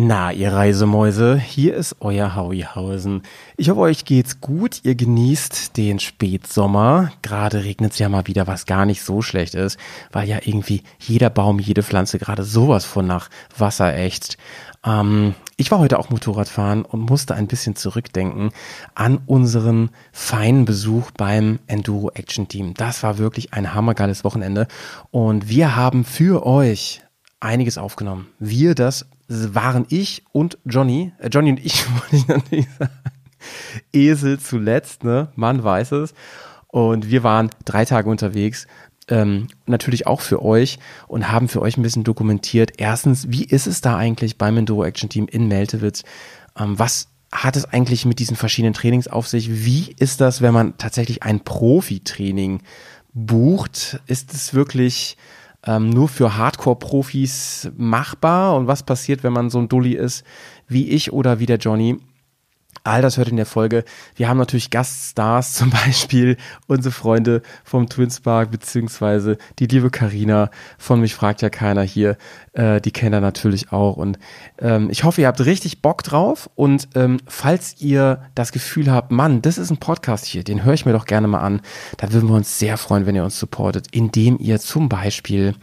Na, ihr Reisemäuse, hier ist euer Hauihausen. Ich hoffe, euch geht's gut. Ihr genießt den Spätsommer. Gerade regnet's ja mal wieder, was gar nicht so schlecht ist, weil ja irgendwie jeder Baum, jede Pflanze gerade sowas von nach Wasser ächzt. Ähm, ich war heute auch Motorradfahren und musste ein bisschen zurückdenken an unseren feinen Besuch beim Enduro Action Team. Das war wirklich ein hammergeiles Wochenende und wir haben für euch einiges aufgenommen. Wir, das waren ich und Johnny. Äh, Johnny und ich wollte ich natürlich sagen. Esel zuletzt, ne? Man weiß es. Und wir waren drei Tage unterwegs. Ähm, natürlich auch für euch und haben für euch ein bisschen dokumentiert. Erstens, wie ist es da eigentlich beim Enduro Action Team in Meltewitz? Ähm, was hat es eigentlich mit diesen verschiedenen Trainings auf sich? Wie ist das, wenn man tatsächlich ein Profi-Training bucht? Ist es wirklich ähm, nur für Hardcore-Profis machbar? Und was passiert, wenn man so ein Dulli ist wie ich oder wie der Johnny? All das hört in der Folge. Wir haben natürlich Gaststars, zum Beispiel unsere Freunde vom Twinspark, beziehungsweise die liebe Karina von Mich fragt ja keiner hier. Äh, die kennt er natürlich auch. Und ähm, ich hoffe, ihr habt richtig Bock drauf. Und ähm, falls ihr das Gefühl habt, Mann, das ist ein Podcast hier, den höre ich mir doch gerne mal an, da würden wir uns sehr freuen, wenn ihr uns supportet, indem ihr zum Beispiel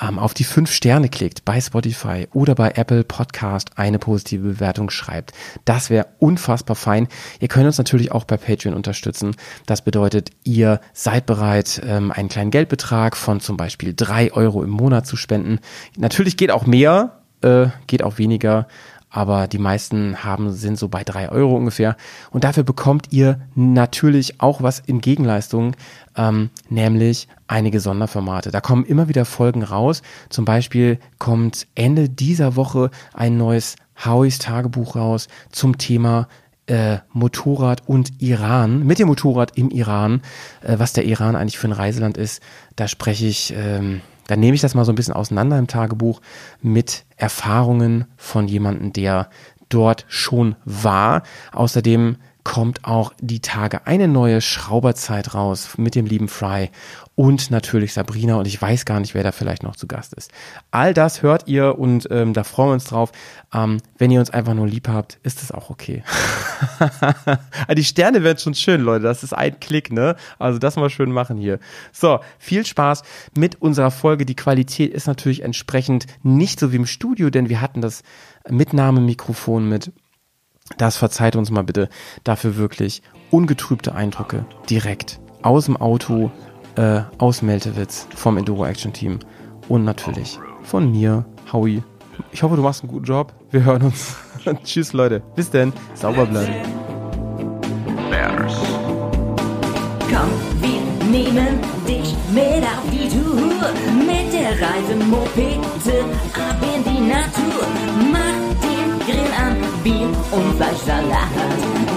ähm, auf die fünf Sterne klickt bei Spotify oder bei Apple Podcast eine positive Bewertung schreibt. Das wäre unfassbar fein. Ihr könnt uns natürlich auch bei Patreon unterstützen. Das bedeutet, ihr seid bereit, ähm, einen kleinen Geldbetrag von zum Beispiel drei Euro im Monat zu spenden. Natürlich geht auch mehr, äh, geht auch weniger aber die meisten haben, sind so bei drei Euro ungefähr. Und dafür bekommt ihr natürlich auch was in Gegenleistung, ähm, nämlich einige Sonderformate. Da kommen immer wieder Folgen raus. Zum Beispiel kommt Ende dieser Woche ein neues Howie's Tagebuch raus zum Thema äh, Motorrad und Iran, mit dem Motorrad im Iran, äh, was der Iran eigentlich für ein Reiseland ist. Da spreche ich ähm, dann nehme ich das mal so ein bisschen auseinander im Tagebuch mit Erfahrungen von jemandem, der dort schon war. Außerdem kommt auch die Tage eine neue Schrauberzeit raus mit dem lieben Fry und natürlich Sabrina und ich weiß gar nicht, wer da vielleicht noch zu Gast ist. All das hört ihr und ähm, da freuen wir uns drauf. Ähm, wenn ihr uns einfach nur lieb habt, ist das auch okay. die Sterne werden schon schön, Leute. Das ist ein Klick, ne? Also das mal schön machen hier. So, viel Spaß mit unserer Folge. Die Qualität ist natürlich entsprechend nicht so wie im Studio, denn wir hatten das Mitnahmemikrofon mit das verzeiht uns mal bitte dafür wirklich ungetrübte Eindrücke direkt aus dem Auto, äh, aus Meltewitz vom Enduro Action Team und natürlich von mir, Howie. Ich hoffe, du machst einen guten Job. Wir hören uns. Tschüss, Leute. Bis denn. Sauber bleiben. Komm, wir nehmen dich mit auf die Tour. Mit der Reise Mopete und Fleischsalat.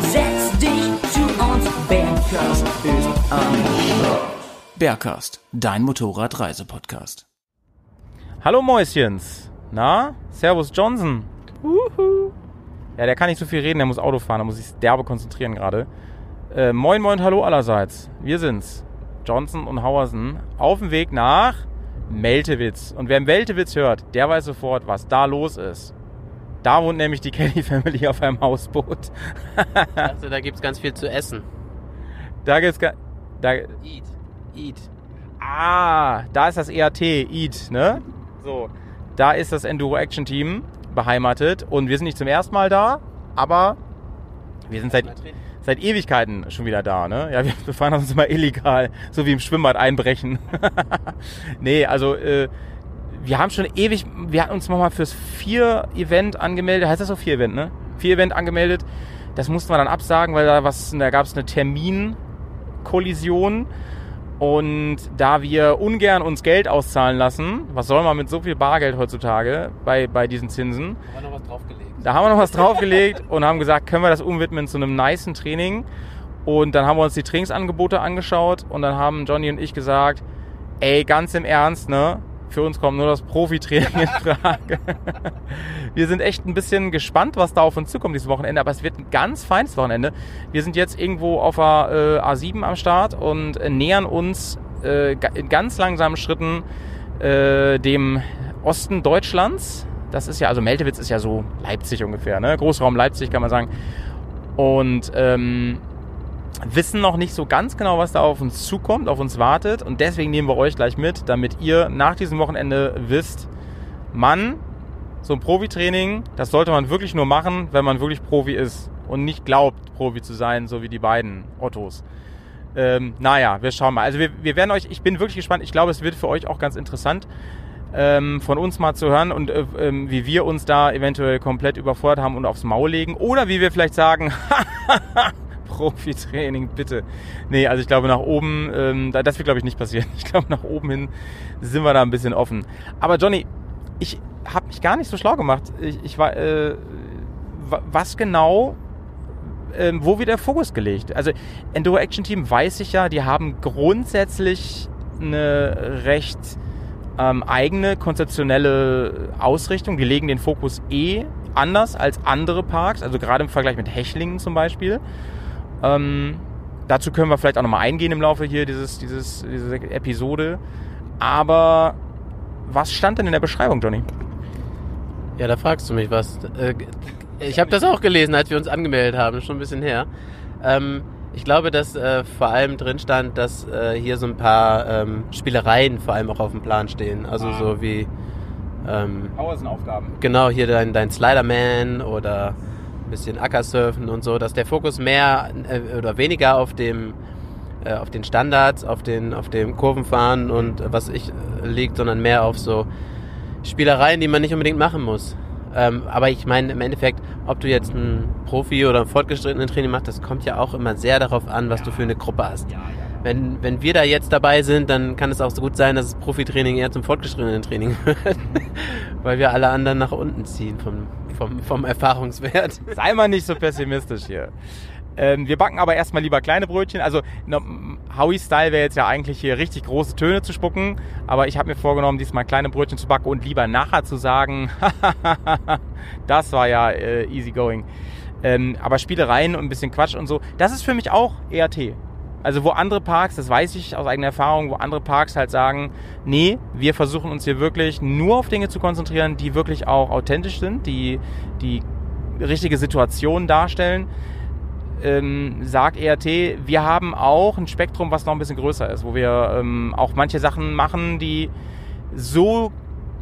Setz dich zu uns, Bergkast ist am Bergkast, dein Motorradreisepodcast. Hallo Mäuschens. Na, Servus Johnson. Uhu. Ja, der kann nicht so viel reden, der muss Auto fahren, da muss sich derbe konzentrieren gerade. Äh, moin, moin, hallo allerseits. Wir sind's. Johnson und Hauersen auf dem Weg nach Meltewitz. Und wer Meltewitz hört, der weiß sofort, was da los ist. Da wohnt nämlich die Kelly Family auf einem Hausboot. ich dachte, da gibt's ganz viel zu essen. Da gibt's da Eat. Eat. Ah, da ist das EAT, Eat, ne? So, da ist das Enduro Action Team beheimatet und wir sind nicht zum ersten Mal da, aber wir sind seit, seit Ewigkeiten schon wieder da, ne? Ja, wir befahren uns immer illegal, so wie im Schwimmbad einbrechen. nee, also äh, wir haben schon ewig, wir hatten uns nochmal fürs Vier-Event angemeldet. Heißt das so Vier-Event, ne? Vier-Event angemeldet. Das mussten wir dann absagen, weil da was, da gab es eine Terminkollision. Und da wir ungern uns Geld auszahlen lassen, was soll man mit so viel Bargeld heutzutage bei, bei diesen Zinsen? Da haben wir noch was draufgelegt. Da haben wir noch was draufgelegt und haben gesagt, können wir das umwidmen zu einem niceen Training. Und dann haben wir uns die Trainingsangebote angeschaut und dann haben Johnny und ich gesagt, ey, ganz im Ernst, ne? Für uns kommt nur das Profitraining in Frage. wir sind echt ein bisschen gespannt, was da auf uns zukommt dieses Wochenende, aber es wird ein ganz feines Wochenende. Wir sind jetzt irgendwo auf der äh, A7 am Start und äh, nähern uns äh, in ganz langsamen Schritten äh, dem Osten Deutschlands. Das ist ja, also Meltewitz ist ja so Leipzig ungefähr, ne? Großraum Leipzig kann man sagen. Und ähm, wissen noch nicht so ganz genau, was da auf uns zukommt, auf uns wartet. Und deswegen nehmen wir euch gleich mit, damit ihr nach diesem Wochenende wisst, Mann, so ein Profitraining, das sollte man wirklich nur machen, wenn man wirklich Profi ist und nicht glaubt, Profi zu sein, so wie die beiden Ottos. Ähm, naja, wir schauen mal. Also wir, wir werden euch, ich bin wirklich gespannt, ich glaube, es wird für euch auch ganz interessant, ähm, von uns mal zu hören und äh, ähm, wie wir uns da eventuell komplett überfordert haben und aufs Maul legen. Oder wie wir vielleicht sagen, Profi-Training, bitte. Nee, also ich glaube nach oben, ähm, das wird glaube ich nicht passieren. Ich glaube nach oben hin sind wir da ein bisschen offen. Aber Johnny, ich habe mich gar nicht so schlau gemacht. Ich, ich war, äh, was genau, äh, wo wird der Fokus gelegt? Also Enduro Action Team weiß ich ja, die haben grundsätzlich eine recht ähm, eigene konzeptionelle Ausrichtung. Die legen den Fokus eh anders als andere Parks, also gerade im Vergleich mit Hechlingen zum Beispiel. Ähm, dazu können wir vielleicht auch nochmal eingehen im Laufe hier dieses, dieses, diese Episode. Aber was stand denn in der Beschreibung, Johnny? Ja, da fragst du mich was. Äh, ich habe das auch gelesen, als wir uns angemeldet haben, schon ein bisschen her. Ähm, ich glaube, dass äh, vor allem drin stand, dass äh, hier so ein paar ähm, Spielereien vor allem auch auf dem Plan stehen. Also ah. so wie ähm, Pausenaufgaben. Genau, hier dein, dein Sliderman oder ein bisschen Ackersurfen und so, dass der Fokus mehr äh, oder weniger auf dem äh, auf den Standards, auf den auf dem Kurvenfahren und was ich äh, liegt, sondern mehr auf so Spielereien, die man nicht unbedingt machen muss. Ähm, aber ich meine, im Endeffekt, ob du jetzt ein Profi oder ein fortgeschrittenen Training machst, das kommt ja auch immer sehr darauf an, was du für eine Gruppe hast. Wenn, wenn wir da jetzt dabei sind, dann kann es auch so gut sein, dass das Profitraining eher zum fortgeschrittenen Training wird. Weil wir alle anderen nach unten ziehen vom, vom, vom Erfahrungswert. Sei mal nicht so pessimistisch hier. Ähm, wir backen aber erstmal lieber kleine Brötchen. Also Howie-Style wäre jetzt ja eigentlich hier richtig große Töne zu spucken. Aber ich habe mir vorgenommen, diesmal kleine Brötchen zu backen und lieber nachher zu sagen, das war ja äh, easy going. Ähm, aber Spielereien und ein bisschen Quatsch und so, das ist für mich auch ERT. Also wo andere Parks, das weiß ich aus eigener Erfahrung, wo andere Parks halt sagen, nee, wir versuchen uns hier wirklich nur auf Dinge zu konzentrieren, die wirklich auch authentisch sind, die die richtige Situation darstellen. Ähm, sagt ERT, wir haben auch ein Spektrum, was noch ein bisschen größer ist, wo wir ähm, auch manche Sachen machen, die so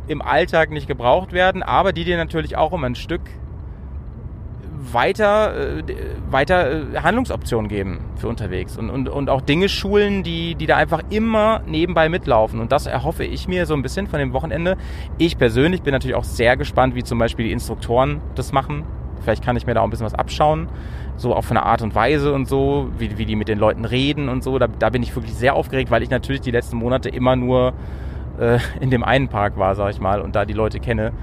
im Alltag nicht gebraucht werden, aber die dir natürlich auch immer ein Stück weiter, äh, weiter äh, Handlungsoptionen geben für unterwegs und, und, und auch Dinge schulen, die, die da einfach immer nebenbei mitlaufen. Und das erhoffe ich mir so ein bisschen von dem Wochenende. Ich persönlich bin natürlich auch sehr gespannt, wie zum Beispiel die Instruktoren das machen. Vielleicht kann ich mir da auch ein bisschen was abschauen so auch von der Art und Weise und so, wie, wie die mit den Leuten reden und so. Da, da bin ich wirklich sehr aufgeregt, weil ich natürlich die letzten Monate immer nur äh, in dem einen Park war, sag ich mal, und da die Leute kenne.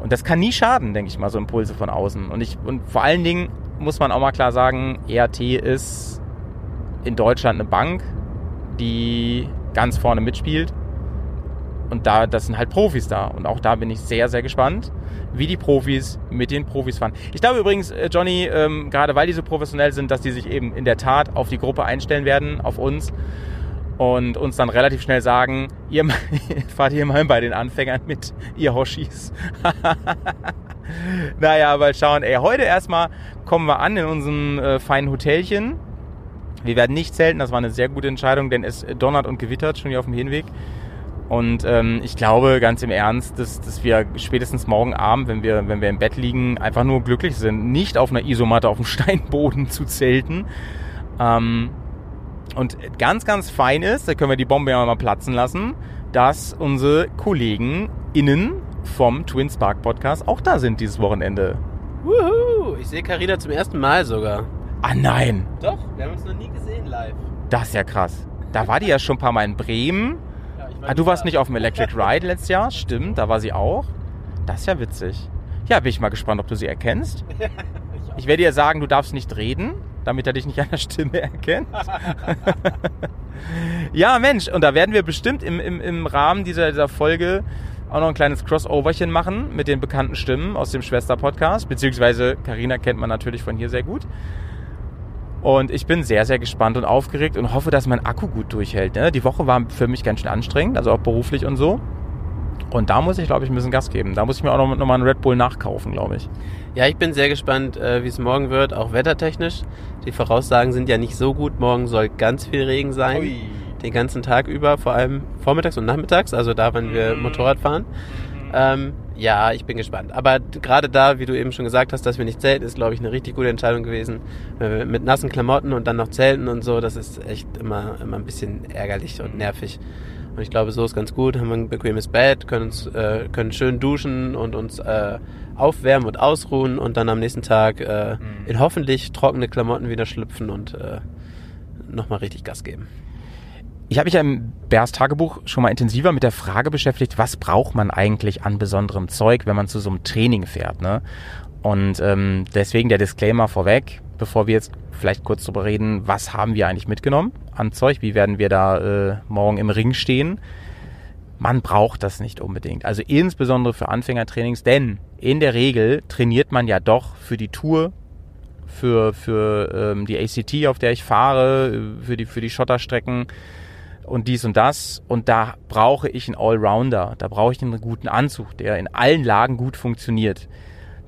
Und das kann nie schaden, denke ich mal, so Impulse von außen. Und ich, und vor allen Dingen muss man auch mal klar sagen, ERT ist in Deutschland eine Bank, die ganz vorne mitspielt. Und da, das sind halt Profis da. Und auch da bin ich sehr, sehr gespannt wie die Profis mit den Profis fahren. Ich glaube übrigens, äh, Johnny, ähm, gerade weil die so professionell sind, dass die sich eben in der Tat auf die Gruppe einstellen werden, auf uns und uns dann relativ schnell sagen, ihr fahrt hier mal bei den Anfängern mit, ihr Hoshis. naja, aber schauen, ey, heute erstmal kommen wir an in unserem äh, feinen Hotelchen. Wir werden nicht zelten, das war eine sehr gute Entscheidung, denn es donnert und gewittert schon hier auf dem Hinweg. Und ähm, ich glaube ganz im Ernst, dass, dass wir spätestens morgen Abend, wenn wir, wenn wir im Bett liegen, einfach nur glücklich sind, nicht auf einer Isomatte auf dem Steinboden zu zelten. Ähm, und ganz, ganz fein ist, da können wir die Bombe ja mal platzen lassen, dass unsere Kollegen innen vom Twin Spark Podcast auch da sind dieses Wochenende. Wuhu! Ich sehe Carina zum ersten Mal sogar. Ah nein! Doch, wir haben uns noch nie gesehen live. Das ist ja krass. Da war die ja schon ein paar Mal in Bremen Ah, du warst nicht auf dem Electric Ride letztes Jahr, stimmt, da war sie auch. Das ist ja witzig. Ja, bin ich mal gespannt, ob du sie erkennst. Ich werde dir sagen, du darfst nicht reden, damit er dich nicht an der Stimme erkennt. ja, Mensch, und da werden wir bestimmt im, im, im Rahmen dieser, dieser Folge auch noch ein kleines Crossoverchen machen mit den bekannten Stimmen aus dem Schwester-Podcast. Beziehungsweise Karina kennt man natürlich von hier sehr gut. Und ich bin sehr, sehr gespannt und aufgeregt und hoffe, dass mein Akku gut durchhält. Ne? Die Woche war für mich ganz schön anstrengend, also auch beruflich und so. Und da muss ich, glaube ich, ein bisschen Gas geben. Da muss ich mir auch noch, noch mal einen Red Bull nachkaufen, glaube ich. Ja, ich bin sehr gespannt, äh, wie es morgen wird, auch wettertechnisch. Die Voraussagen sind ja nicht so gut. Morgen soll ganz viel Regen sein. Ui. Den ganzen Tag über, vor allem vormittags und nachmittags, also da, wenn wir Motorrad fahren. Ähm, ja, ich bin gespannt. Aber gerade da, wie du eben schon gesagt hast, dass wir nicht zelten, ist, glaube ich, eine richtig gute Entscheidung gewesen. Mit nassen Klamotten und dann noch zelten und so, das ist echt immer, immer ein bisschen ärgerlich und nervig. Und ich glaube, so ist ganz gut. Haben wir ein bequemes Bett, können, uns, äh, können schön duschen und uns äh, aufwärmen und ausruhen und dann am nächsten Tag äh, in hoffentlich trockene Klamotten wieder schlüpfen und äh, nochmal richtig Gas geben. Ich habe mich ja im Bärs Tagebuch schon mal intensiver mit der Frage beschäftigt, was braucht man eigentlich an besonderem Zeug, wenn man zu so einem Training fährt. Ne? Und ähm, deswegen der Disclaimer vorweg, bevor wir jetzt vielleicht kurz darüber reden, was haben wir eigentlich mitgenommen an Zeug, wie werden wir da äh, morgen im Ring stehen. Man braucht das nicht unbedingt. Also insbesondere für Anfängertrainings, denn in der Regel trainiert man ja doch für die Tour, für, für ähm, die ACT, auf der ich fahre, für die, für die Schotterstrecken und dies und das. Und da brauche ich einen Allrounder. Da brauche ich einen guten Anzug, der in allen Lagen gut funktioniert.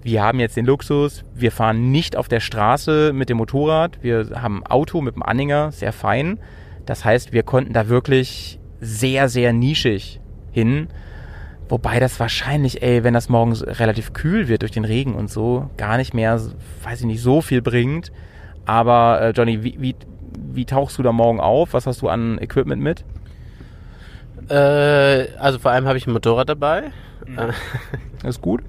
Wir haben jetzt den Luxus, wir fahren nicht auf der Straße mit dem Motorrad. Wir haben ein Auto mit dem Anhänger, sehr fein. Das heißt, wir konnten da wirklich sehr, sehr nischig hin. Wobei das wahrscheinlich, ey, wenn das morgens relativ kühl wird durch den Regen und so, gar nicht mehr, weiß ich nicht, so viel bringt. Aber äh, Johnny, wie, wie, wie tauchst du da morgen auf? Was hast du an Equipment mit? Äh, also vor allem habe ich ein Motorrad dabei. Äh, Ist gut.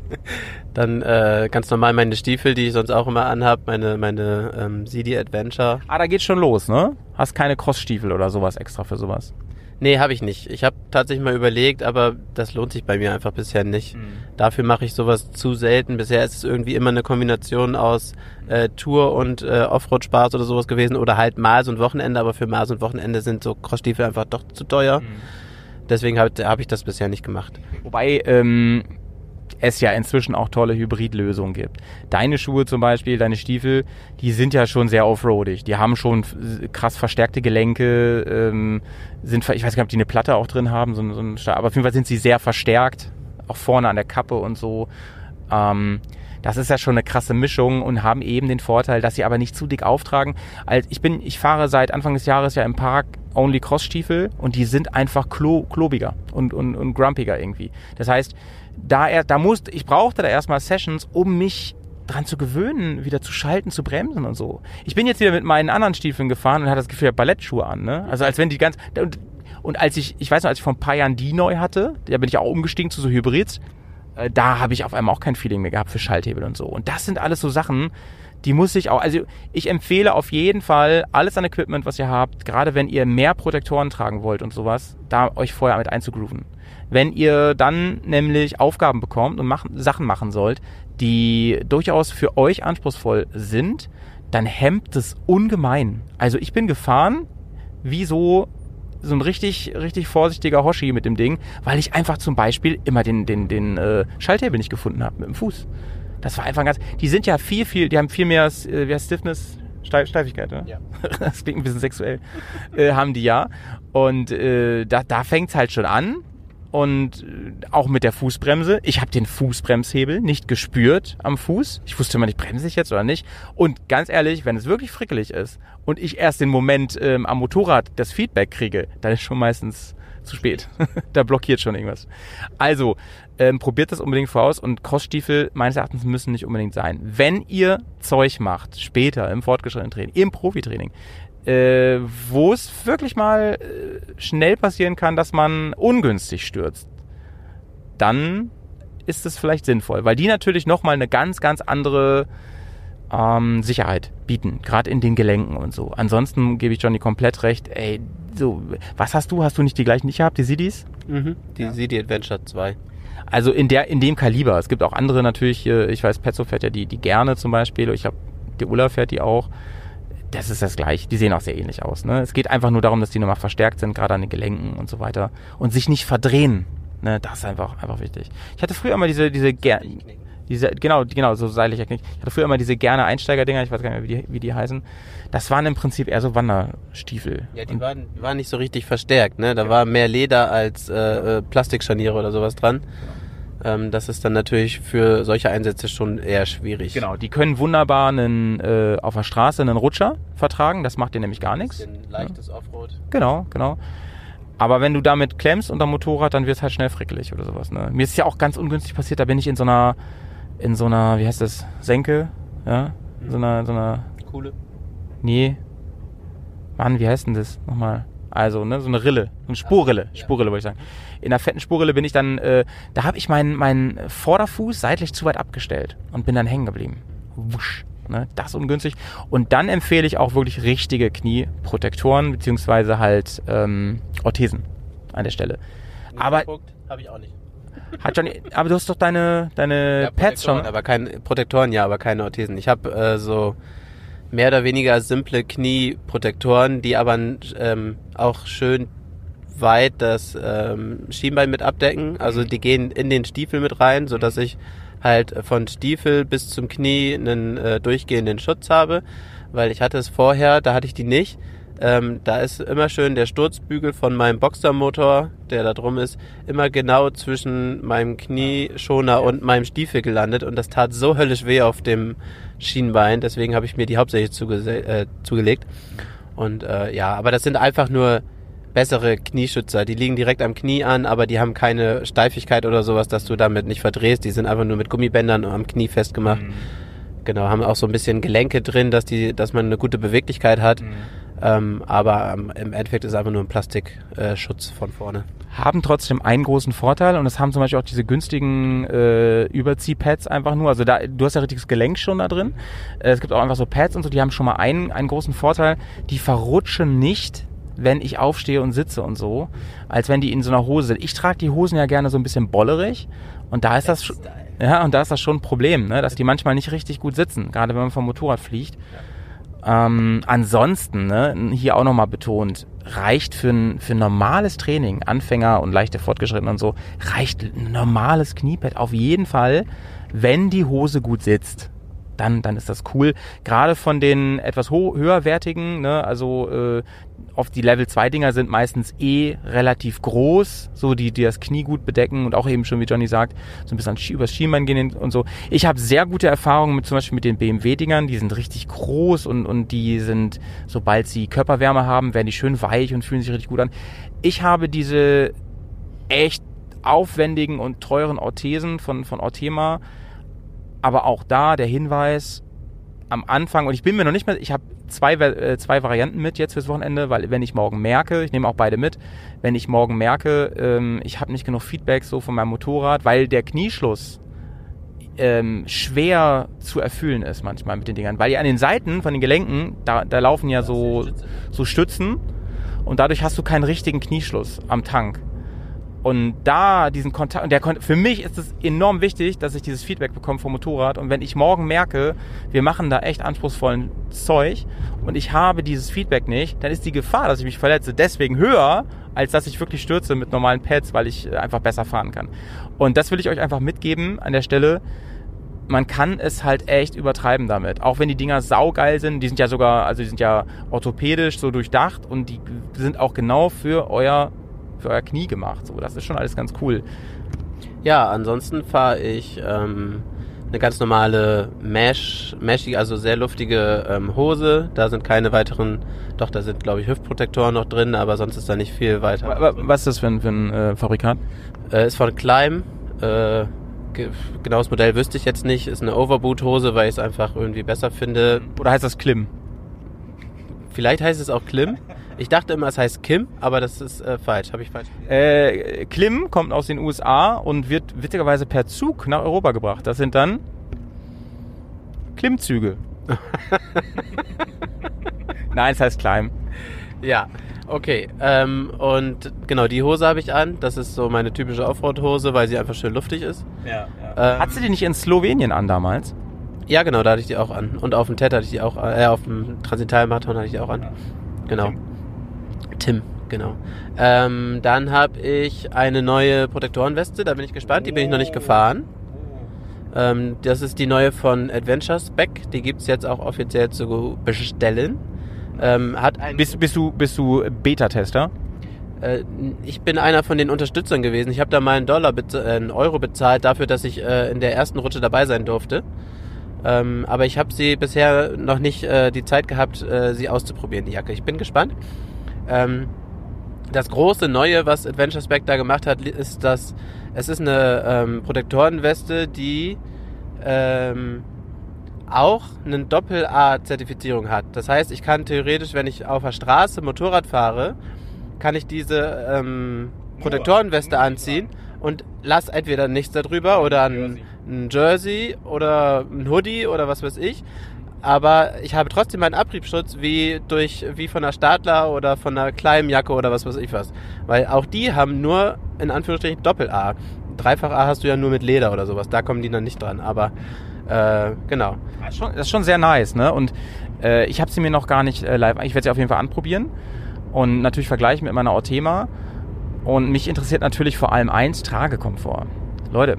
Dann äh, ganz normal meine Stiefel, die ich sonst auch immer anhab, meine, meine ähm, CD Adventure. Ah, da geht's schon los, ne? Hast keine Crossstiefel oder sowas extra für sowas. Nee, habe ich nicht. Ich habe tatsächlich mal überlegt, aber das lohnt sich bei mir einfach bisher nicht. Dafür mache ich sowas zu selten. Bisher ist es irgendwie immer eine Kombination aus äh, Tour und äh, Offroad-Spaß oder sowas gewesen oder halt so ein Wochenende, aber für so ein Wochenende sind so Crossstiefel einfach doch zu teuer. Deswegen habe hab ich das bisher nicht gemacht. Wobei ähm, es ja inzwischen auch tolle Hybridlösungen gibt. Deine Schuhe zum Beispiel, deine Stiefel, die sind ja schon sehr offroadig. Die haben schon krass verstärkte Gelenke, ähm, sind, ich weiß gar nicht, ob die eine Platte auch drin haben, so, so ein, aber auf jeden Fall sind sie sehr verstärkt, auch vorne an der Kappe und so. Ähm, das ist ja schon eine krasse Mischung und haben eben den Vorteil, dass sie aber nicht zu dick auftragen. Also ich bin, ich fahre seit Anfang des Jahres ja im Park Only Cross-Stiefel und die sind einfach klo, klobiger und, und, und grumpiger irgendwie. Das heißt, da er, da musste, ich brauchte da erstmal Sessions, um mich dran zu gewöhnen, wieder zu schalten, zu bremsen und so. Ich bin jetzt wieder mit meinen anderen Stiefeln gefahren und hatte das Gefühl, ich hab Ballettschuhe an, ne? Also als wenn die ganz, und, und als ich, ich weiß noch, als ich vor ein paar Jahren die neu hatte, da bin ich auch umgestiegen zu so Hybrids, äh, da habe ich auf einmal auch kein Feeling mehr gehabt für Schalthebel und so. Und das sind alles so Sachen, die muss ich auch, also ich empfehle auf jeden Fall alles an Equipment, was ihr habt, gerade wenn ihr mehr Protektoren tragen wollt und sowas, da euch vorher mit einzugrooven. Wenn ihr dann nämlich Aufgaben bekommt und machen, Sachen machen sollt, die durchaus für euch anspruchsvoll sind, dann hemmt es ungemein. Also ich bin gefahren, wie so so ein richtig, richtig vorsichtiger Hoshi mit dem Ding, weil ich einfach zum Beispiel immer den, den, den äh, Schalthebel nicht gefunden habe mit dem Fuß. Das war einfach ganz. Die sind ja viel, viel, die haben viel mehr äh, wie heißt Stiffness, Steif, Steifigkeit, ne? Ja. Das klingt ein bisschen sexuell. äh, haben die ja. Und äh, da, da fängt's halt schon an. Und äh, auch mit der Fußbremse. Ich habe den Fußbremshebel nicht gespürt am Fuß. Ich wusste immer nicht, bremse ich jetzt oder nicht. Und ganz ehrlich, wenn es wirklich frickelig ist und ich erst den Moment ähm, am Motorrad das Feedback kriege, dann ist schon meistens zu spät. da blockiert schon irgendwas. Also, ähm, probiert das unbedingt voraus und Crossstiefel meines Erachtens müssen nicht unbedingt sein. Wenn ihr Zeug macht, später im fortgeschrittenen Training, im Profitraining, äh, wo es wirklich mal äh, schnell passieren kann, dass man ungünstig stürzt, dann ist es vielleicht sinnvoll, weil die natürlich nochmal eine ganz, ganz andere ähm, Sicherheit bieten, gerade in den Gelenken und so. Ansonsten gebe ich Johnny komplett recht, ey, so, was hast du? Hast du nicht die gleichen, die ich habe, die Sidis? Mhm. Die CD Adventure 2. Also in der, in dem Kaliber. Es gibt auch andere natürlich, äh, ich weiß, Petzo fährt ja die, die gerne zum Beispiel, ich habe, die Ulla fährt die auch. Das ist das gleiche. Die sehen auch sehr ähnlich aus. Ne? Es geht einfach nur darum, dass die nochmal verstärkt sind, gerade an den Gelenken und so weiter. Und sich nicht verdrehen. Ne? Das ist einfach, einfach wichtig. Ich hatte früher immer diese, diese Ger Diese, genau, genau, so seitlicher Knick. Ich hatte früher immer diese gerne Einsteiger-Dinger, ich weiß gar nicht mehr, wie die, wie die heißen. Das waren im Prinzip eher so Wanderstiefel. Ja, die waren, waren nicht so richtig verstärkt, ne? Da war mehr Leder als äh, äh, Plastikscharniere oder sowas dran. Ähm, das ist dann natürlich für solche Einsätze schon eher schwierig. Genau, die können wunderbar einen, äh, auf der Straße einen Rutscher vertragen, das macht dir nämlich gar nichts. Bisschen leichtes Offroad. Genau, genau. Aber wenn du damit klemmst unter Motorrad, dann wird es halt schnell frickelig oder sowas. Ne? Mir ist ja auch ganz ungünstig passiert, da bin ich in so einer, in so einer, wie heißt das, Senke, ja, so einer, so einer, Coole. nee, Mann, wie heißt denn das nochmal? Also, ne, so eine Rille, so eine Spurrille, Spurrille würde ich sagen. In der fetten Spurrille bin ich dann, äh, da habe ich meinen meinen Vorderfuß seitlich zu weit abgestellt und bin dann hängen geblieben. Wusch. Ne, das ist ungünstig. Und dann empfehle ich auch wirklich richtige Knieprotektoren, beziehungsweise halt ähm, Orthesen an der Stelle. Aber habe ich auch nicht. Hat schon, aber du hast doch deine, deine Ja, Pads schon. Protektoren, aber kein Protektoren, ja, aber keine Orthesen. Ich habe äh, so mehr oder weniger simple Knieprotektoren, die aber ähm, auch schön weit das ähm, Schienbein mit abdecken. Also die gehen in den Stiefel mit rein, so dass ich halt von Stiefel bis zum Knie einen äh, durchgehenden Schutz habe, weil ich hatte es vorher, da hatte ich die nicht. Ähm, da ist immer schön der Sturzbügel von meinem Boxermotor, der da drum ist, immer genau zwischen meinem Knieschoner und meinem Stiefel gelandet und das tat so höllisch weh auf dem Schienbein, deswegen habe ich mir die hauptsächlich zugese- äh, zugelegt. Und äh, ja, aber das sind einfach nur bessere Knieschützer. Die liegen direkt am Knie an, aber die haben keine Steifigkeit oder sowas, dass du damit nicht verdrehst. Die sind einfach nur mit Gummibändern am Knie festgemacht. Genau, haben auch so ein bisschen Gelenke drin, dass die, dass man eine gute Beweglichkeit hat. Ähm, aber ähm, im Endeffekt ist es einfach nur ein Plastikschutz äh, von vorne. haben trotzdem einen großen Vorteil und das haben zum Beispiel auch diese günstigen äh, Überziehpads einfach nur. Also da, du hast ja richtiges Gelenk schon da drin. Äh, es gibt auch einfach so Pads und so, die haben schon mal einen, einen großen Vorteil. Die verrutschen nicht, wenn ich aufstehe und sitze und so, als wenn die in so einer Hose sind. Ich trage die Hosen ja gerne so ein bisschen bollerig und da ist das schon, ja, und da ist das schon ein Problem, ne, dass die manchmal nicht richtig gut sitzen, gerade wenn man vom Motorrad fliegt. Ähm, ansonsten, ne, hier auch nochmal betont, reicht für ein, für ein normales Training, Anfänger und leichte Fortgeschrittene und so, reicht ein normales Kniepad auf jeden Fall, wenn die Hose gut sitzt. Dann, dann ist das cool. Gerade von den etwas höherwertigen, ne, also äh, oft die Level 2 Dinger sind meistens eh relativ groß, so die, die das Knie gut bedecken und auch eben schon, wie Johnny sagt, so ein bisschen übers Schienbein gehen und so. Ich habe sehr gute Erfahrungen mit zum Beispiel mit den BMW-Dingern, die sind richtig groß und, und die sind, sobald sie Körperwärme haben, werden die schön weich und fühlen sich richtig gut an. Ich habe diese echt aufwendigen und teuren Orthesen von, von Orthema, aber auch da der Hinweis am Anfang, und ich bin mir noch nicht mehr, ich habe zwei, äh, zwei Varianten mit jetzt fürs Wochenende, weil wenn ich morgen merke, ich nehme auch beide mit, wenn ich morgen merke, ähm, ich habe nicht genug Feedback so von meinem Motorrad, weil der Knieschluss ähm, schwer zu erfüllen ist manchmal mit den Dingern, weil ja an den Seiten von den Gelenken, da, da laufen ja so, so Stützen und dadurch hast du keinen richtigen Knieschluss am Tank. Und da diesen Kontakt, und der für mich ist es enorm wichtig, dass ich dieses Feedback bekomme vom Motorrad. Und wenn ich morgen merke, wir machen da echt anspruchsvollen Zeug und ich habe dieses Feedback nicht, dann ist die Gefahr, dass ich mich verletze, deswegen höher, als dass ich wirklich stürze mit normalen Pads, weil ich einfach besser fahren kann. Und das will ich euch einfach mitgeben an der Stelle. Man kann es halt echt übertreiben damit. Auch wenn die Dinger saugeil sind, die sind ja sogar, also die sind ja orthopädisch so durchdacht und die sind auch genau für euer für euer Knie gemacht. So, das ist schon alles ganz cool. Ja, ansonsten fahre ich ähm, eine ganz normale Mesh, meshige, also sehr luftige ähm, Hose. Da sind keine weiteren, doch, da sind glaube ich Hüftprotektoren noch drin, aber sonst ist da nicht viel weiter. Wa- Was ist das für ein, für ein äh, Fabrikat? Äh, ist von Climb. Äh, ge- genaues Modell wüsste ich jetzt nicht. Ist eine Overboot-Hose, weil ich es einfach irgendwie besser finde. Oder heißt das Klim? Vielleicht heißt es auch Klim. Ich dachte immer, es heißt Kim, aber das ist äh, falsch. Habe ich falsch. Äh, Klim kommt aus den USA und wird witzigerweise per Zug nach Europa gebracht. Das sind dann Klimmzüge. Nein, es heißt Climb. Ja, okay. Ähm, und genau, die Hose habe ich an. Das ist so meine typische Offroad-Hose, weil sie einfach schön luftig ist. Ja, Ähm, Hat sie die nicht in Slowenien an damals? Ja, genau, da hatte ich die auch an. Und auf dem TED hatte ich die auch, äh, auf dem Transitalmarathon hatte ich die auch an. Genau. Tim, genau. Ähm, dann habe ich eine neue Protektorenweste, da bin ich gespannt, die bin ich noch nicht gefahren. Ähm, das ist die neue von Adventure Spec. Die gibt's jetzt auch offiziell zu bestellen. Ähm, hat ein, Bist, bist du, bist du Beta-Tester? äh, ich bin einer von den Unterstützern gewesen. Ich habe da mal einen Dollar, äh, einen Euro bezahlt dafür, dass ich äh, in der ersten Rutsche dabei sein durfte. Ähm, aber ich habe sie bisher noch nicht äh, die Zeit gehabt, äh, sie auszuprobieren, die Jacke. Ich bin gespannt. Ähm, das große Neue, was Adventure Spec da gemacht hat, ist, dass es ist eine ähm, Protektorenweste, die ähm, auch eine Doppel-A-Zertifizierung hat. Das heißt, ich kann theoretisch, wenn ich auf der Straße Motorrad fahre, kann ich diese ähm, Protektorenweste anziehen und lass entweder nichts darüber oder ein, ein Jersey oder ein Hoodie oder was weiß ich. Aber ich habe trotzdem meinen Abriebschutz wie durch wie von einer Stadler oder von einer Kleinjacke oder was weiß ich was. Weil auch die haben nur in Anführungsstrichen Doppel-A. Dreifach A hast du ja nur mit Leder oder sowas. Da kommen die dann nicht dran. Aber äh, genau. Das ist schon, das ist schon sehr nice, ne? Und äh, ich habe sie mir noch gar nicht äh, live. Ich werde sie auf jeden Fall anprobieren und natürlich vergleichen mit meiner Ortema. Und mich interessiert natürlich vor allem eins: Tragekomfort. Leute,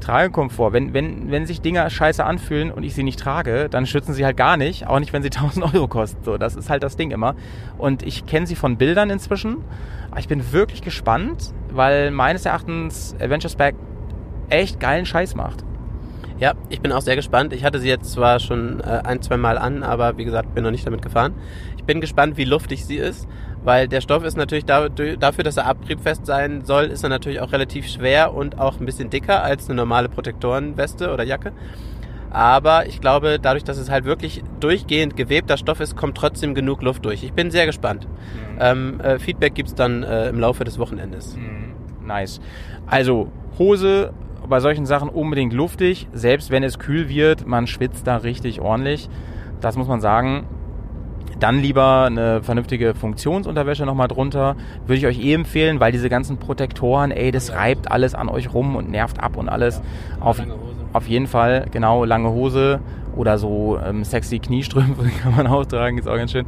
Tragekomfort. Wenn, wenn, wenn sich Dinger scheiße anfühlen und ich sie nicht trage, dann schützen sie halt gar nicht. Auch nicht, wenn sie 1000 Euro kosten. So, das ist halt das Ding immer. Und ich kenne sie von Bildern inzwischen. Ich bin wirklich gespannt, weil meines Erachtens Adventure Spec echt geilen Scheiß macht. Ja, ich bin auch sehr gespannt. Ich hatte sie jetzt zwar schon äh, ein, zwei Mal an, aber wie gesagt, bin noch nicht damit gefahren. Ich bin gespannt, wie luftig sie ist, weil der Stoff ist natürlich da, dafür, dass er abriebfest sein soll, ist er natürlich auch relativ schwer und auch ein bisschen dicker als eine normale Protektorenweste oder Jacke. Aber ich glaube, dadurch, dass es halt wirklich durchgehend gewebter Stoff ist, kommt trotzdem genug Luft durch. Ich bin sehr gespannt. Ähm, äh, Feedback gibt's dann äh, im Laufe des Wochenendes. Nice. Also Hose bei solchen Sachen unbedingt luftig, selbst wenn es kühl wird, man schwitzt da richtig ordentlich. Das muss man sagen. Dann lieber eine vernünftige Funktionsunterwäsche nochmal drunter. Würde ich euch eh empfehlen, weil diese ganzen Protektoren, ey, das reibt alles an euch rum und nervt ab und alles. Auf, lange Hose. auf jeden Fall, genau, lange Hose oder so ähm, sexy Kniestrümpfe kann man auch tragen, ist auch ganz schön.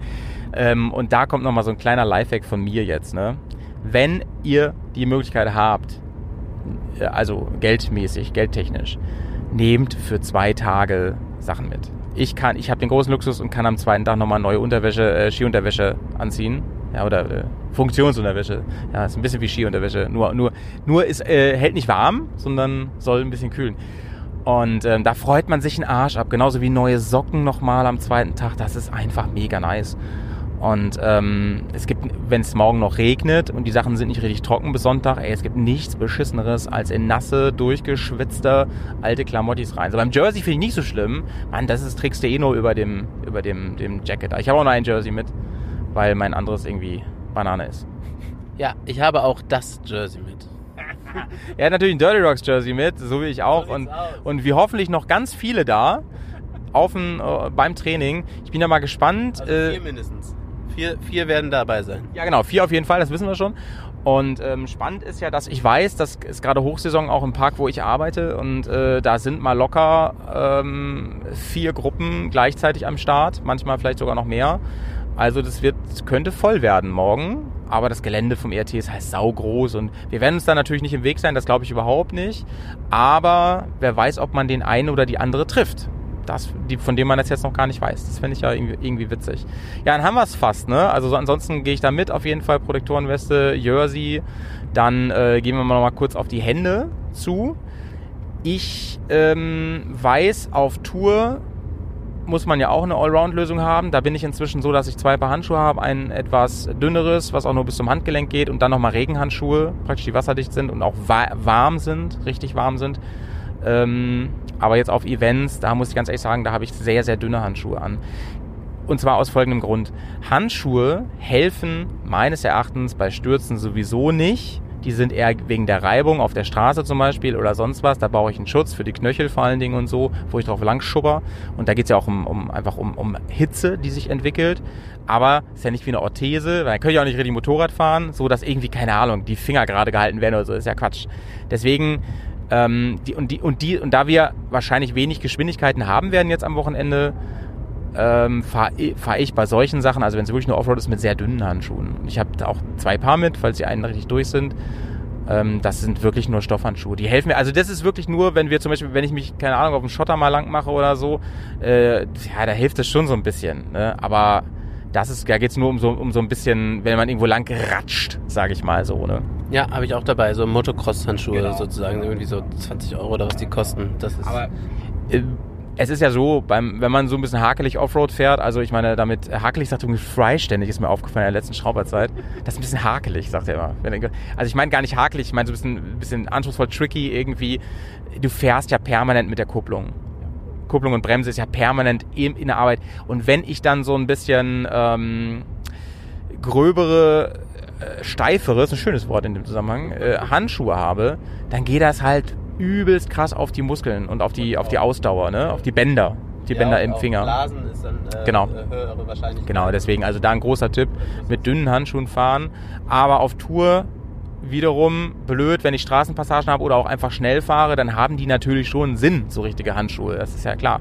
Ähm, und da kommt nochmal so ein kleiner Lifehack von mir jetzt, ne? Wenn ihr die Möglichkeit habt, äh, also geldmäßig, geldtechnisch, nehmt für zwei Tage Sachen mit. Ich kann, ich habe den großen Luxus und kann am zweiten Tag nochmal neue Unterwäsche, äh, Skiunterwäsche anziehen. Ja, oder äh, Funktionsunterwäsche. Ja, ist ein bisschen wie Skiunterwäsche. Nur, nur, nur ist, äh, hält nicht warm, sondern soll ein bisschen kühlen. Und ähm, da freut man sich einen Arsch ab. Genauso wie neue Socken nochmal am zweiten Tag. Das ist einfach mega nice. Und ähm, es gibt, wenn es morgen noch regnet und die Sachen sind nicht richtig trocken bis Sonntag, ey, es gibt nichts Beschisseneres als in nasse, durchgeschwitzte alte Klamottis rein. So beim Jersey finde ich nicht so schlimm. Mann, das ist du eh nur über dem, über dem, dem Jacket. Ich habe auch noch ein Jersey mit, weil mein anderes irgendwie Banane ist. Ja, ich habe auch das Jersey mit. Er hat natürlich ein Dirty Rocks Jersey mit, so wie ich auch. So und, aus. und wie hoffentlich noch ganz viele da auf dem, äh, beim Training. Ich bin da mal gespannt. Also äh, vier mindestens. Vier, vier werden dabei sein. Ja, genau, vier auf jeden Fall, das wissen wir schon. Und ähm, spannend ist ja, dass ich weiß, das ist gerade Hochsaison auch im Park, wo ich arbeite. Und äh, da sind mal locker ähm, vier Gruppen gleichzeitig am Start, manchmal vielleicht sogar noch mehr. Also das wird, könnte voll werden morgen. Aber das Gelände vom ERT ist halt saugroß und wir werden uns da natürlich nicht im Weg sein, das glaube ich überhaupt nicht. Aber wer weiß, ob man den einen oder die andere trifft. Das, die, von dem man das jetzt noch gar nicht weiß. Das finde ich ja irgendwie, irgendwie witzig. Ja, dann haben wir es fast, ne? Also so, ansonsten gehe ich da mit, auf jeden Fall Protektorenweste, Jersey. Dann äh, gehen wir mal noch mal kurz auf die Hände zu. Ich ähm, weiß, auf Tour muss man ja auch eine Allround-Lösung haben. Da bin ich inzwischen so, dass ich zwei Paar Handschuhe habe. Ein etwas dünneres, was auch nur bis zum Handgelenk geht. Und dann nochmal Regenhandschuhe, praktisch die wasserdicht sind und auch wa warm sind, richtig warm sind. Ähm, aber jetzt auf Events, da muss ich ganz ehrlich sagen, da habe ich sehr, sehr dünne Handschuhe an. Und zwar aus folgendem Grund. Handschuhe helfen meines Erachtens bei Stürzen sowieso nicht. Die sind eher wegen der Reibung auf der Straße zum Beispiel oder sonst was. Da brauche ich einen Schutz für die Knöchel vor allen Dingen und so, wo ich drauf lang schubber. Und da geht es ja auch um, um einfach um, um Hitze, die sich entwickelt. Aber ist ja nicht wie eine Orthese, weil dann könnte ich auch nicht richtig Motorrad fahren, so dass irgendwie, keine Ahnung, die Finger gerade gehalten werden oder so. Ist ja Quatsch. Deswegen ähm, die, und, die, und, die, und da wir wahrscheinlich wenig Geschwindigkeiten haben werden jetzt am Wochenende, ähm, fahre fahr ich bei solchen Sachen, also wenn es wirklich nur Offroad ist, mit sehr dünnen Handschuhen. Ich habe auch zwei Paar mit, falls die einen richtig durch sind. Ähm, das sind wirklich nur Stoffhandschuhe. Die helfen mir. Also das ist wirklich nur, wenn wir zum Beispiel, wenn ich mich, keine Ahnung, auf dem Schotter mal lang mache oder so, äh, ja, da hilft es schon so ein bisschen. Ne? Aber das ist, da geht's nur um so, um so ein bisschen, wenn man irgendwo lang ratscht, sage ich mal so. Ne? Ja, habe ich auch dabei. So Motocross-Handschuhe Genau. sozusagen. Irgendwie so 20 Euro oder was die kosten. Das ist Aber äh, es ist ja so, beim, wenn man so ein bisschen hakelig Offroad fährt, also ich meine, damit hakelig sagt übrigens Fry ständig, ist mir aufgefallen in der letzten Schrauberzeit. Das ist ein bisschen hakelig, sagt er immer. Er- Also ich meine gar nicht hakelig, ich meine so ein bisschen, bisschen anspruchsvoll, tricky irgendwie. Du fährst ja permanent mit der Kupplung. Kupplung und Bremse ist ja permanent in, in der Arbeit. Und wenn ich dann so ein bisschen ähm, gröbere, äh, steifere, ist ein schönes Wort in dem Zusammenhang, äh, Handschuhe habe, dann geht das halt übelst krass auf die Muskeln und auf die, auf die Ausdauer, ne? auf die Bänder, die Bänder im Finger. Blasen ist dann äh, Genau. äh, höhere Wahrscheinlichkeit. Genau, deswegen, also da ein großer Tipp, mit dünnen Handschuhen fahren, aber auf Tour wiederum blöd, wenn ich Straßenpassagen habe oder auch einfach schnell fahre, dann haben die natürlich schon Sinn, so richtige Handschuhe, das ist ja klar.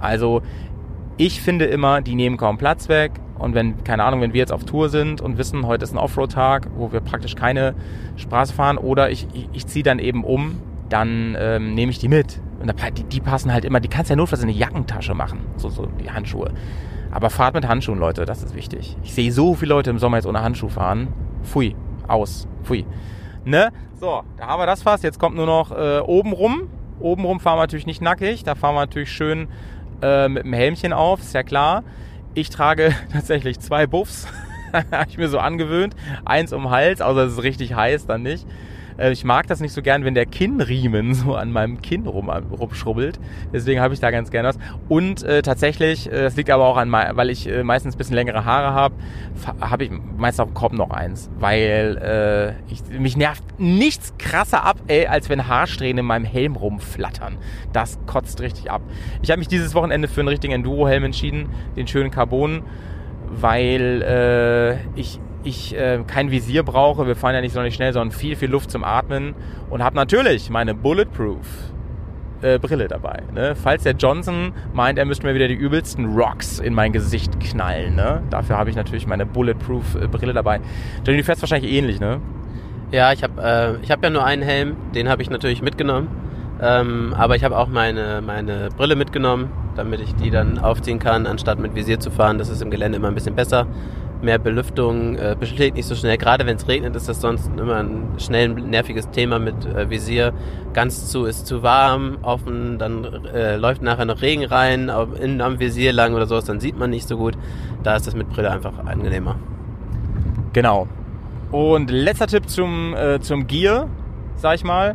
Also ich finde immer, die nehmen kaum Platz weg und wenn, keine Ahnung, wenn wir jetzt auf Tour sind und wissen, heute ist ein Offroad-Tag, wo wir praktisch keine Straße fahren oder ich, ich, ich ziehe dann eben um, dann ähm, nehme ich die mit. Und die, die passen halt immer, die kannst du ja notfalls in eine Jackentasche machen, so, so die Handschuhe. Aber fahrt mit Handschuhen, Leute, das ist wichtig. Ich sehe so viele Leute im Sommer jetzt ohne Handschuh fahren. Pfui, aus, pfui. Ne? So, da haben wir das fast. Jetzt kommt nur noch äh, oben rum. Oben rum fahren wir natürlich nicht nackig. Da fahren wir natürlich schön äh, mit dem Helmchen auf, ist ja klar. Ich trage tatsächlich zwei Buffs. Habe ich mir so angewöhnt. Eins um den Hals, außer es ist richtig heiß, dann nicht. Äh, Ich mag das nicht so gern, wenn der Kinnriemen so an meinem Kinn rum, rumschrubbelt. Deswegen habe ich da ganz gerne was. Und äh, tatsächlich, äh, das liegt aber auch an, weil ich äh, meistens ein bisschen längere Haare habe, habe ich meist auf dem Kopf noch eins. Weil äh, ich, mich nervt nichts krasser ab, ey, als wenn Haarsträhnen in meinem Helm rumflattern. Das kotzt richtig ab. Ich habe mich dieses Wochenende für einen richtigen Enduro-Helm entschieden, den schönen Carbon weil äh, ich, ich äh, kein Visier brauche. Wir fahren ja nicht sonderlich schnell, sondern viel, viel Luft zum Atmen. Und habe natürlich meine Bulletproof äh, Brille dabei. Ne? Falls der Johnson meint, er müsste mir wieder die übelsten Rocks in mein Gesicht knallen. Ne? Dafür habe ich natürlich meine Bulletproof äh, Brille dabei. Johnny, du fährst wahrscheinlich ähnlich, ne? Ja, ich habe äh, ich hab ja nur einen Helm, den habe ich natürlich mitgenommen. Ähm, aber ich habe auch meine, meine Brille mitgenommen, damit ich die dann aufziehen kann, anstatt mit Visier zu fahren. Das ist im Gelände immer ein bisschen besser. Mehr Belüftung, äh, beschlägt nicht so schnell. Gerade wenn es regnet, ist das sonst immer ein schnell nerviges Thema mit äh, Visier. Ganz zu ist zu warm, offen, dann äh, läuft nachher noch Regen rein, auf- in, am Visier lang oder sowas, dann sieht man nicht so gut. Da ist das mit Brille einfach angenehmer. Genau. Und letzter Tipp zum, äh, zum Gear, sag ich mal,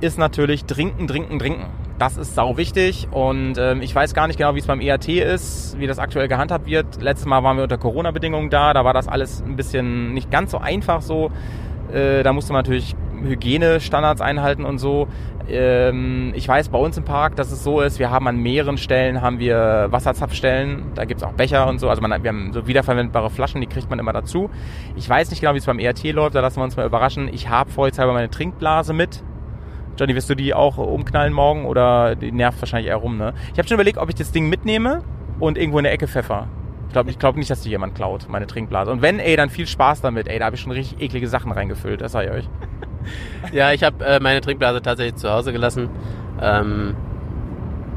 ist natürlich trinken, trinken, trinken. Das ist sau wichtig und ähm, ich weiß gar nicht genau, wie es beim EAT ist, wie das aktuell gehandhabt wird. Letztes Mal waren wir unter Corona-Bedingungen da, da war das alles ein bisschen nicht ganz so einfach so. Äh, da musste man natürlich Hygienestandards einhalten und so. Ähm, ich weiß bei uns im Park, dass es so ist, wir haben an mehreren Stellen haben wir Wasserzapfstellen, da gibt's auch Becher und so. Also man, wir haben so wiederverwendbare Flaschen, die kriegt man immer dazu. Ich weiß nicht genau, wie es beim ERT läuft, da lassen wir uns mal überraschen. Ich habe vorsichtshalber meine Trinkblase mit. Johnny, wirst du die auch umknallen morgen oder die nervt wahrscheinlich eher rum, ne? Ich habe schon überlegt, ob ich das Ding mitnehme und irgendwo in der Ecke pfeffer. Ich glaube ich glaub nicht, dass die jemand klaut, meine Trinkblase. Und wenn, ey, dann viel Spaß damit. Ey, da habe ich schon richtig eklige Sachen reingefüllt, das sag ich euch. Ja, ich habe äh, meine Trinkblase tatsächlich zu Hause gelassen. Ähm,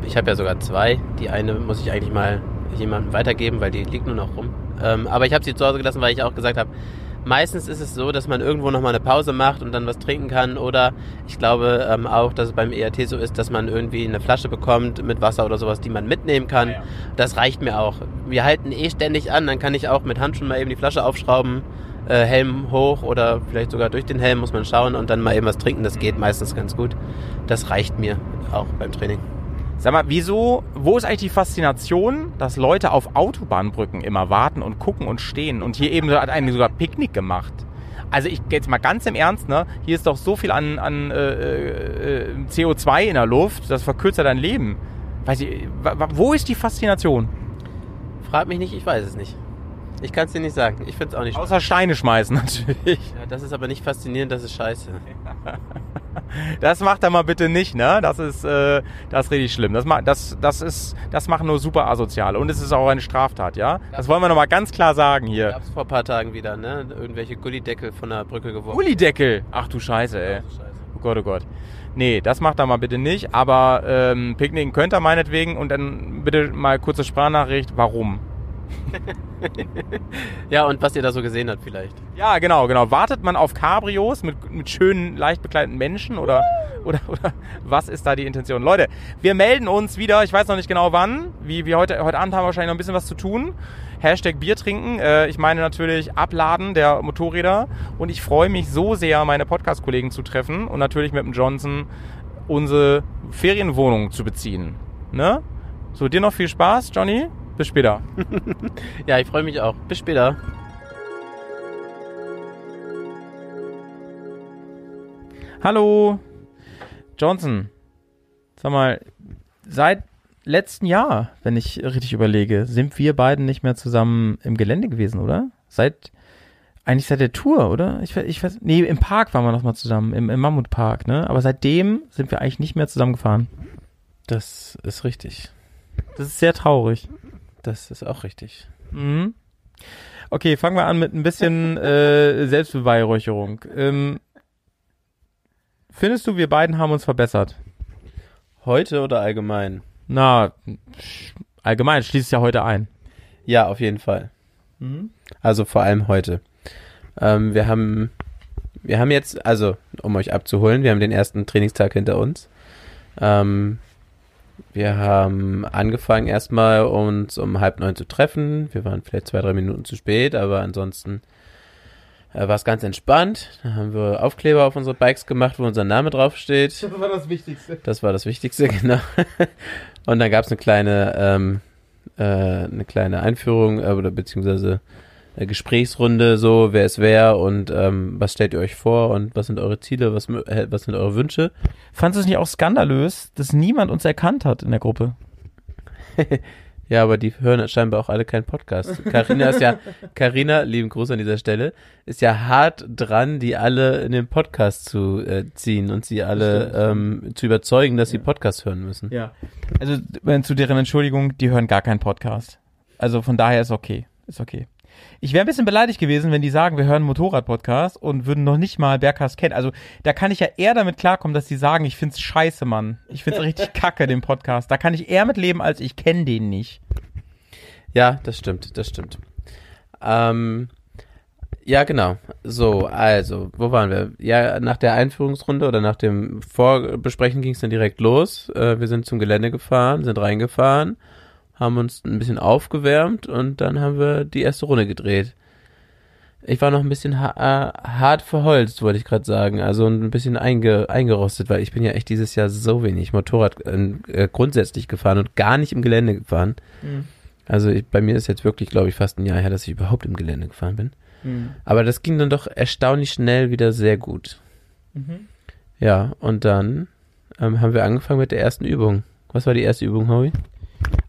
ich habe ja sogar zwei. Die eine muss ich eigentlich mal jemandem weitergeben, weil die liegt nur noch rum. Ähm, aber ich habe sie zu Hause gelassen, weil ich auch gesagt habe, meistens ist es so, dass man irgendwo nochmal eine Pause macht und dann was trinken kann. Oder ich glaube ähm, auch, dass es beim ERT so ist, dass man irgendwie eine Flasche bekommt mit Wasser oder sowas, die man mitnehmen kann. Ja, ja. Das reicht mir auch. Wir halten eh ständig an, dann kann ich auch mit Handschuhen mal eben die Flasche aufschrauben. Äh, Helm hoch oder vielleicht sogar durch den Helm muss man schauen und dann mal eben was trinken. Das geht meistens ganz gut. Das reicht mir auch beim Training. Sag mal, wieso, wo ist eigentlich die Faszination, dass Leute auf Autobahnbrücken immer warten und gucken und stehen und hier eben hat eine sogar Picknick gemacht? Also ich jetzt mal ganz im Ernst, ne? Hier ist doch so viel an, an äh, äh, CO2 in der Luft, das verkürzt ja dein Leben. Weiß ich, wo ist die Faszination? Frag mich nicht, ich weiß es nicht. Ich kann es dir nicht sagen. Ich finde es auch nicht Außer Steine schmeißen natürlich. Ja, das ist aber nicht faszinierend, das ist scheiße. Das macht er mal bitte nicht, ne? Das ist, äh, das ist richtig schlimm. Das, ma- das, das, ist, das machen nur super Asoziale. Und es ist auch eine Straftat, ja? Das wollen wir nochmal ganz klar sagen hier. Gab's vor ein paar Tagen wieder, ne? Irgendwelche Gullideckel von der Brücke geworfen. Gullideckel! Ach du Scheiße, ey. Scheiße. Oh Gott, oh Gott. Nee, das macht er mal bitte nicht. Aber ähm, picknicken könnt ihr meinetwegen. Und dann bitte mal kurze Sprachnachricht. Warum? Ja, und was ihr da so gesehen habt vielleicht. Ja, genau, genau. Wartet man auf Cabrios mit, mit schönen, leicht bekleideten Menschen oder, oder, oder was ist da die Intention? Leute, wir melden uns wieder. Ich weiß noch nicht genau wann. Wie, wie heute, heute Abend haben wir wahrscheinlich noch ein bisschen was zu tun. Hashtag Bier trinken. Äh, ich meine natürlich Abladen der Motorräder. Und ich freue mich so sehr, meine Podcast-Kollegen zu treffen und natürlich mit dem Johnson unsere Ferienwohnung zu beziehen. Ne? So, dir noch viel Spaß, Johnny. Bis später. Ja, ich freue mich auch. Bis später. Hallo, Johnson. Sag mal, seit letzten Jahr, wenn ich richtig überlege, sind wir beiden nicht mehr zusammen im Gelände gewesen, oder? Seit, eigentlich seit der Tour, oder? Ich, weiß- ich weiß, nee, im Park waren wir noch mal zusammen, im, im Mammutpark, ne? Aber seitdem sind wir eigentlich nicht mehr zusammen gefahren. Das ist richtig. Das ist sehr traurig. Das ist auch richtig. Mhm. Okay, fangen wir an mit ein bisschen äh, Selbstbeweihräucherung. Ähm, findest du, wir beiden haben uns verbessert? Heute oder allgemein? Na, allgemein schließt ja heute ein. Ja, auf jeden Fall. Also vor allem heute. Ähm, wir haben, wir haben jetzt, also um euch abzuholen, wir haben den ersten Trainingstag hinter uns. Ähm, wir haben angefangen erstmal uns um halb neun zu treffen. Wir waren vielleicht zwei, drei Minuten zu spät, aber ansonsten äh, war es ganz entspannt. Da haben wir Aufkleber auf unsere Bikes gemacht, wo unser Name draufsteht. Das war das Wichtigste. Das war das Wichtigste, genau. Und dann gab es eine kleine, ähm, äh, eine kleine Einführung äh, oder beziehungsweise Gesprächsrunde, so wer ist wer und ähm, was stellt ihr euch vor und was sind eure Ziele, was, äh, was sind eure Wünsche. Fandest du es nicht auch skandalös, dass niemand uns erkannt hat in der Gruppe? Ja, aber die hören scheinbar auch alle keinen Podcast. Carina ist ja, Carina, lieben Gruß an dieser Stelle, ist ja hart dran, die alle in den Podcast zu äh, ziehen und sie alle ähm, zu überzeugen, dass sie Podcast hören müssen. Ja. Also äh, zu deren Entschuldigung, die hören gar keinen Podcast. Also von daher ist okay. Ist okay. Ich wäre ein bisschen beleidigt gewesen, wenn die sagen, wir hören Motorrad-Podcast und würden noch nicht mal Bergcast kennen. Also da kann ich ja eher damit klarkommen, dass die sagen, ich find's scheiße, Mann. Ich find's richtig kacke, den Podcast. Da kann ich eher mit leben, als ich kenne den nicht. Ja, das stimmt, das stimmt. Ähm, ja, genau. So, also, wo waren wir? Ja, nach der Einführungsrunde oder nach dem Vorbesprechen ging es dann direkt los. Äh, wir sind zum Gelände gefahren, sind reingefahren, haben uns ein bisschen aufgewärmt und dann haben wir die erste Runde gedreht. Ich war noch ein bisschen ha äh, hart verholzt, wollte ich gerade sagen. Also ein bisschen einge eingerostet, weil ich bin ja echt dieses Jahr so wenig Motorrad äh, äh, grundsätzlich gefahren und gar nicht im Gelände gefahren. Also ich, bei mir ist jetzt wirklich, glaube ich, fast ein Jahr her, dass ich überhaupt im Gelände gefahren bin. Aber das ging dann doch erstaunlich schnell wieder sehr gut. Ja, und dann ähm, haben wir angefangen mit der ersten Übung. Was war die erste Übung, Howie?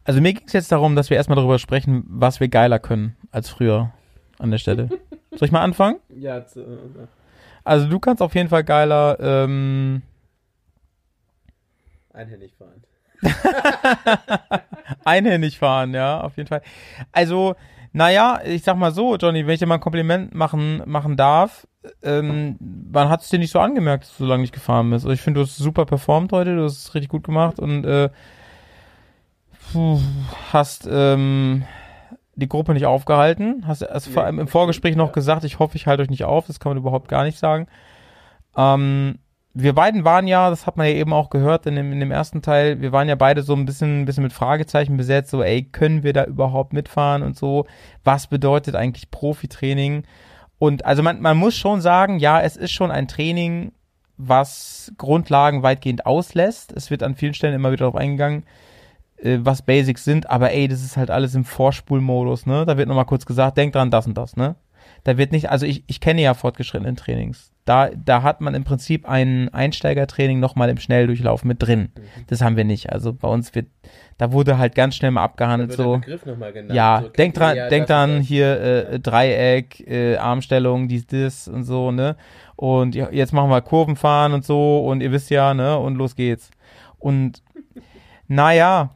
Also mir ging es jetzt darum, dass wir erstmal darüber sprechen, was wir geiler können als früher an der Stelle. Soll ich mal anfangen? Ja, Also du kannst auf jeden Fall geiler, ähm, einhändig fahren. einhändig fahren, ja, auf jeden Fall. Also, naja, ich sag mal so, Johnny, wenn ich dir mal ein Kompliment machen, machen darf, ähm, man hat es dir nicht so angemerkt, dass du so lange nicht gefahren bist. Also ich finde, du hast super performt heute, du hast es richtig gut gemacht und äh, puh, hast ähm, die Gruppe nicht aufgehalten. Hast, vor allem im Vorgespräch noch gesagt, ich hoffe, ich halte euch nicht auf. Das kann man überhaupt gar nicht sagen. Ähm, wir beiden waren ja, das hat man ja eben auch gehört in dem, in dem ersten Teil, wir waren ja beide so ein bisschen, ein bisschen mit Fragezeichen besetzt, so, ey, können wir da überhaupt mitfahren und so? Was bedeutet eigentlich Profitraining? Und also man, man muss schon sagen, ja, es ist schon ein Training, was Grundlagen weitgehend auslässt. Es wird an vielen Stellen immer wieder darauf eingegangen, äh, was Basics sind, aber ey, das ist halt alles im Vorspulmodus, ne? Da wird nochmal kurz gesagt, denk dran, das und das, ne? Da wird nicht, also ich, ich kenne ja fortgeschrittene Trainings. Da, da hat man im Prinzip ein Einsteigertraining nochmal im Schnelldurchlauf mit drin. Das haben wir nicht. Also bei uns wird, da wurde halt ganz schnell mal abgehandelt, so. Ja, denk dran, denk dran, hier äh, Dreieck, äh, Armstellung, dies, das und so, ne? Und ja, jetzt machen wir Kurvenfahren und so und ihr wisst ja, ne? Und los geht's. Und naja,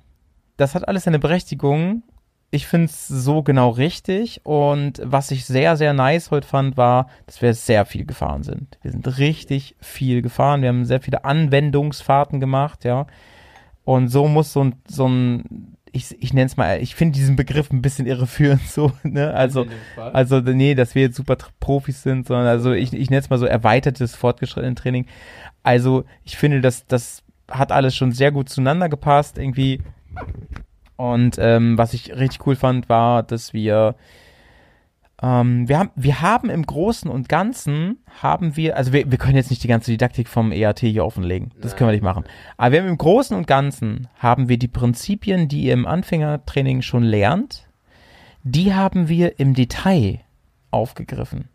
das hat alles seine Berechtigung. Ich find's so genau richtig. Und was ich sehr, sehr nice heute fand, war, dass wir sehr viel gefahren sind. Wir sind richtig viel gefahren. Wir haben sehr viele Anwendungsfahrten gemacht, ja. Und so muss so ein, so ein ich, ich nenne es mal, ich finde diesen Begriff ein bisschen irreführend so, ne? Also, also nee, dass wir jetzt super Profis sind, sondern also ich, ich nenne es mal so erweitertes fortgeschrittenen Training. Also ich finde, dass das hat alles schon sehr gut zueinander gepasst irgendwie. Und ähm, was ich richtig cool fand, war, dass wir ähm, wir haben wir haben im Großen und Ganzen haben wir, also wir, wir können jetzt nicht die ganze Didaktik vom EAT hier offenlegen, das können wir nicht machen. Aber wir haben im Großen und Ganzen haben wir die Prinzipien, die ihr im Anfängertraining schon lernt, die haben wir im Detail aufgegriffen.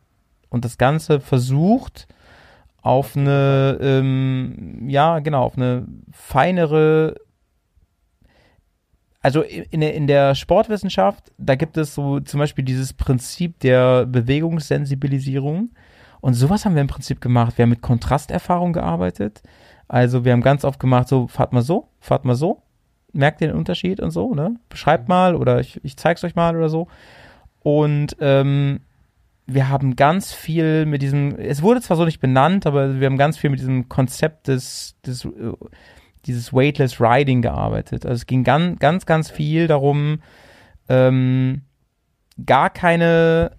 Und das Ganze versucht auf eine, ähm, ja genau, auf eine feinere, also in der, in der Sportwissenschaft, da gibt es so zum Beispiel dieses Prinzip der Bewegungssensibilisierung und sowas haben wir im Prinzip gemacht. Wir haben mit Kontrasterfahrung gearbeitet, also wir haben ganz oft gemacht, so fahrt mal so, fahrt mal so, merkt ihr den Unterschied und so, ne? Beschreibt mal oder ich, ich zeig's euch mal oder so. Und ähm, wir haben ganz viel mit diesem, es wurde zwar so nicht benannt, aber wir haben ganz viel mit diesem Konzept des, des äh, dieses Weightless Riding gearbeitet. Also es ging ganz, ganz, ganz viel darum, ähm, gar keine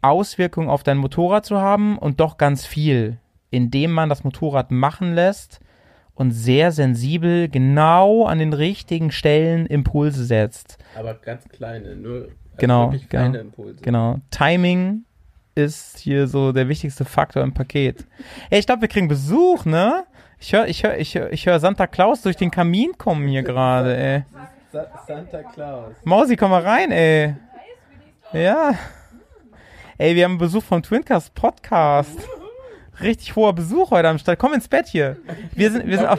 Auswirkung auf dein Motorrad zu haben und doch ganz viel, indem man das Motorrad machen lässt und sehr sensibel genau an den richtigen Stellen Impulse setzt. Aber ganz kleine, nur also Genau, wirklich genau, kleine Impulse. Genau. Timing ist hier so der wichtigste Faktor im Paket. Ey, ich glaube, wir kriegen Besuch, ne? Ich höre ich hör, ich hör, ich hör Santa Claus durch den Kamin kommen hier gerade, ey. Sa Santa Claus. Mausi, komm mal rein, ey. Ja. Ey, wir haben Besuch vom Twincast Podcast. Richtig hoher Besuch heute am Start. Komm ins Bett hier. Wir sind, wir sind auf,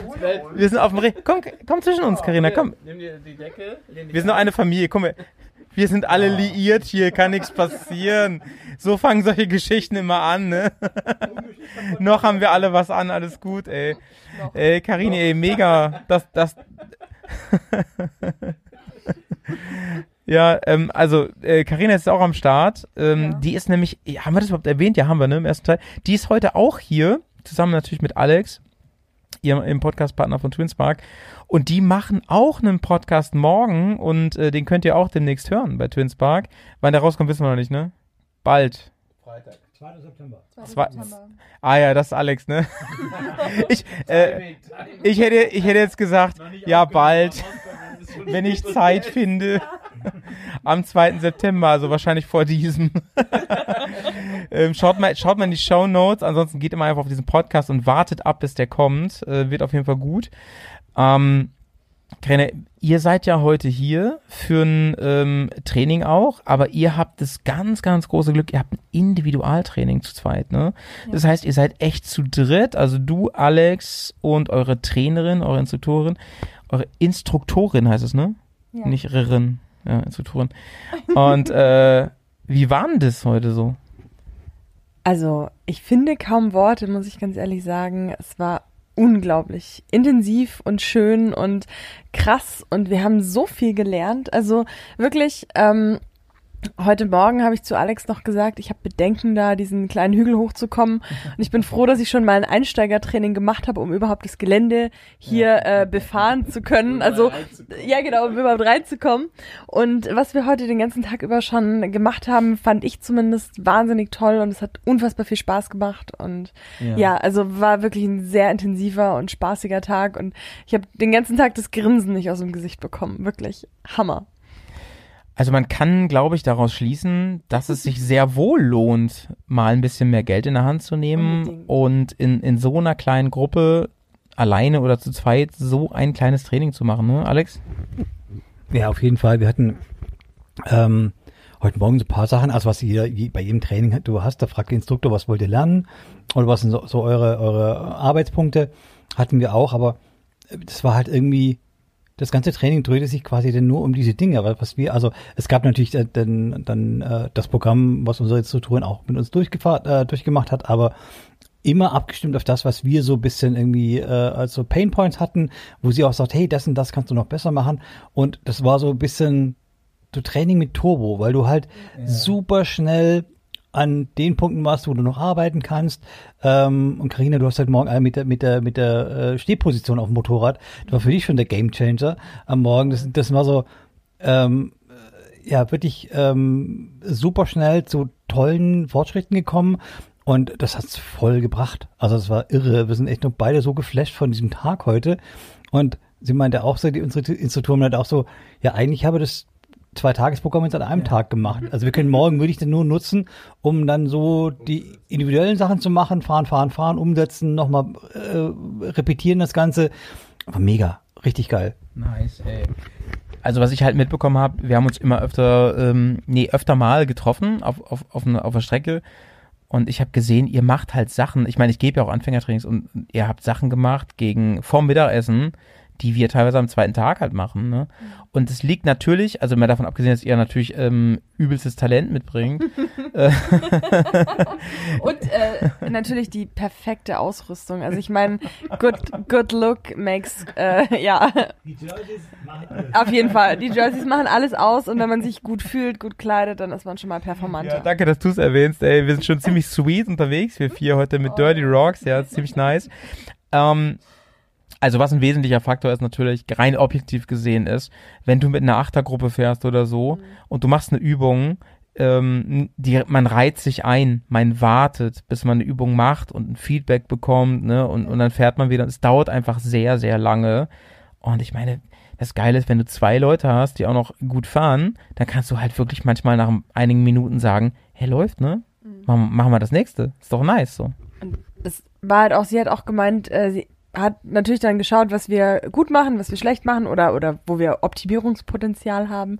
wir sind auf dem Re Komm, komm zwischen uns, Karina, komm. Nimm dir die Decke. lehn dich Wir sind nur eine Familie. Komm, wir, sind alle liiert hier, kann nichts passieren. So fangen solche Geschichten immer an, ne? Noch haben wir alle was an, alles gut, ey. Ey, Karine, ey, mega. Das, das. ja, ähm, also, äh, ist auch am Start. Ähm, Die ist nämlich, ja, haben wir das überhaupt erwähnt? Ja, haben wir, ne, im ersten Teil. Die ist heute auch hier, zusammen natürlich mit Alex, ihrem im Podcastpartner von Twinspark. Und die machen auch einen Podcast morgen und äh, den könnt ihr auch demnächst hören bei Twinspark. Wann der rauskommt, wissen wir noch nicht, ne? Bald. Freitag. 2. September. Zwei, ah ja, das ist Alex, ne? ich, äh, ich, hätte, ich hätte jetzt gesagt, ja, bald, wenn ich Zeit finde. Am 2. September, also wahrscheinlich vor diesem. ähm, schaut, mal, schaut mal in die Show Notes, ansonsten geht immer einfach auf diesen Podcast und wartet ab, bis der kommt. Äh, wird auf jeden Fall gut. Ähm, Karina, ihr seid ja heute hier für ein ähm, Training auch, aber ihr habt das ganz, ganz große Glück, ihr habt ein Individualtraining zu zweit, ne? Das heißt, ihr seid echt zu dritt, also du, Alex und eure Trainerin, eure Instruktorin, eure Instruktorin heißt es, ne? Ja. Nicht Rirrin, ja, Instruktorin. Und äh, wie war denn das heute so? Also, ich finde kaum Worte, muss ich ganz ehrlich sagen. Es war unglaublich intensiv und schön und krass und wir haben so viel gelernt. Also wirklich, ähm, heute Morgen habe ich zu Alex noch gesagt, ich habe Bedenken da, diesen kleinen Hügel hochzukommen. Und ich bin froh, dass ich schon mal ein Einsteigertraining gemacht habe, um überhaupt das Gelände hier äh, befahren zu können. Also ja, genau, um überhaupt reinzukommen. Und was wir heute den ganzen Tag über schon gemacht haben, fand ich zumindest wahnsinnig toll und es hat unfassbar viel Spaß gemacht. Und ja, also war wirklich ein sehr intensiver und spaßiger Tag und ich habe den ganzen Tag das Grinsen nicht aus dem Gesicht bekommen. Wirklich Hammer. Also man kann, glaube ich, daraus schließen, dass es sich sehr wohl lohnt, mal ein bisschen mehr Geld in der Hand zu nehmen Unbedingt. und in, in so einer kleinen Gruppe alleine oder zu zweit so ein kleines Training zu machen, ne, Alex? Ja, auf jeden Fall. Wir hatten ähm, heute Morgen so ein paar Sachen, also was ihr je- bei jedem Training du hast, da fragt der Instruktor, was wollt ihr lernen oder was sind so, so eure, eure Arbeitspunkte, hatten wir auch, aber das war halt irgendwie, das ganze Training drehte sich quasi dann nur um diese Dinge, weil was wir, also es gab natürlich äh, dann, dann äh, das Programm, was unsere Instruktorin auch mit uns äh, durchgemacht hat, aber immer abgestimmt auf das, was wir so ein bisschen irgendwie äh, als so Pain Points hatten, wo sie auch sagt, hey, das und das kannst du noch besser machen. Und das war so ein bisschen so Training mit Turbo, weil du halt super schnell an den Punkten warst, wo du noch arbeiten kannst. Ähm, und Karina, du hast halt morgen äh, mit der mit der mit der äh, Stehposition auf dem Motorrad. Das war für dich schon der Game Changer am Morgen. Das, das war so ähm, äh, ja wirklich ähm, super schnell zu tollen Fortschritten gekommen. Und das hat's voll gebracht. Also es war irre. Wir sind echt nur beide so geflasht von diesem Tag heute. Und sie meinte auch so, die unsere Instruktorin meinte auch so, ja, eigentlich habe das zwei Tagesprogramm jetzt an einem Tag gemacht. Also wir können morgen würde ich dann nur nutzen, um dann so die individuellen Sachen zu machen, fahren, fahren, fahren, umsetzen, nochmal äh, repetieren das Ganze. Aber mega, richtig geil. Nice, ey. Also was ich halt mitbekommen habe, wir haben uns immer öfter, ähm, nee, öfter mal getroffen auf, auf, auf, eine, auf der Strecke und ich habe gesehen, ihr macht halt Sachen, ich meine, ich gebe ja auch Anfängertrainings und ihr habt Sachen gemacht gegen vorm Mittagessen, die wir teilweise am zweiten Tag halt machen. Ne? Und es liegt natürlich, also mal davon abgesehen, dass ihr natürlich ähm, übelstes Talent mitbringt. Und äh, natürlich die perfekte Ausrüstung. Also ich meine, good, good look makes, äh, ja, auf jeden Fall. Die Jerseys machen alles aus und wenn man sich gut fühlt, gut kleidet, dann ist man schon mal performanter. Ja, danke, dass du es erwähnst. Ey, wir sind schon ziemlich sweet unterwegs, wir vier heute mit Dirty Rocks. Ja, ziemlich nice. Ähm, also was ein wesentlicher Faktor ist natürlich, rein objektiv gesehen ist, wenn du mit einer Achtergruppe fährst oder so und du machst eine Übung, ähm, die, man reiht sich ein, man wartet, bis man eine Übung macht und ein Feedback bekommt, ne, und, und dann fährt man wieder. Es dauert einfach sehr, sehr lange. Und ich meine, das Geile ist, wenn du zwei Leute hast, die auch noch gut fahren, dann kannst du halt wirklich manchmal nach einigen Minuten sagen, hey, läuft, ne? Machen, machen wir das nächste. Ist doch nice, so. Und es war halt auch, sie hat auch gemeint, äh, sie hat natürlich dann geschaut, was wir gut machen, was wir schlecht machen oder oder wo wir Optimierungspotenzial haben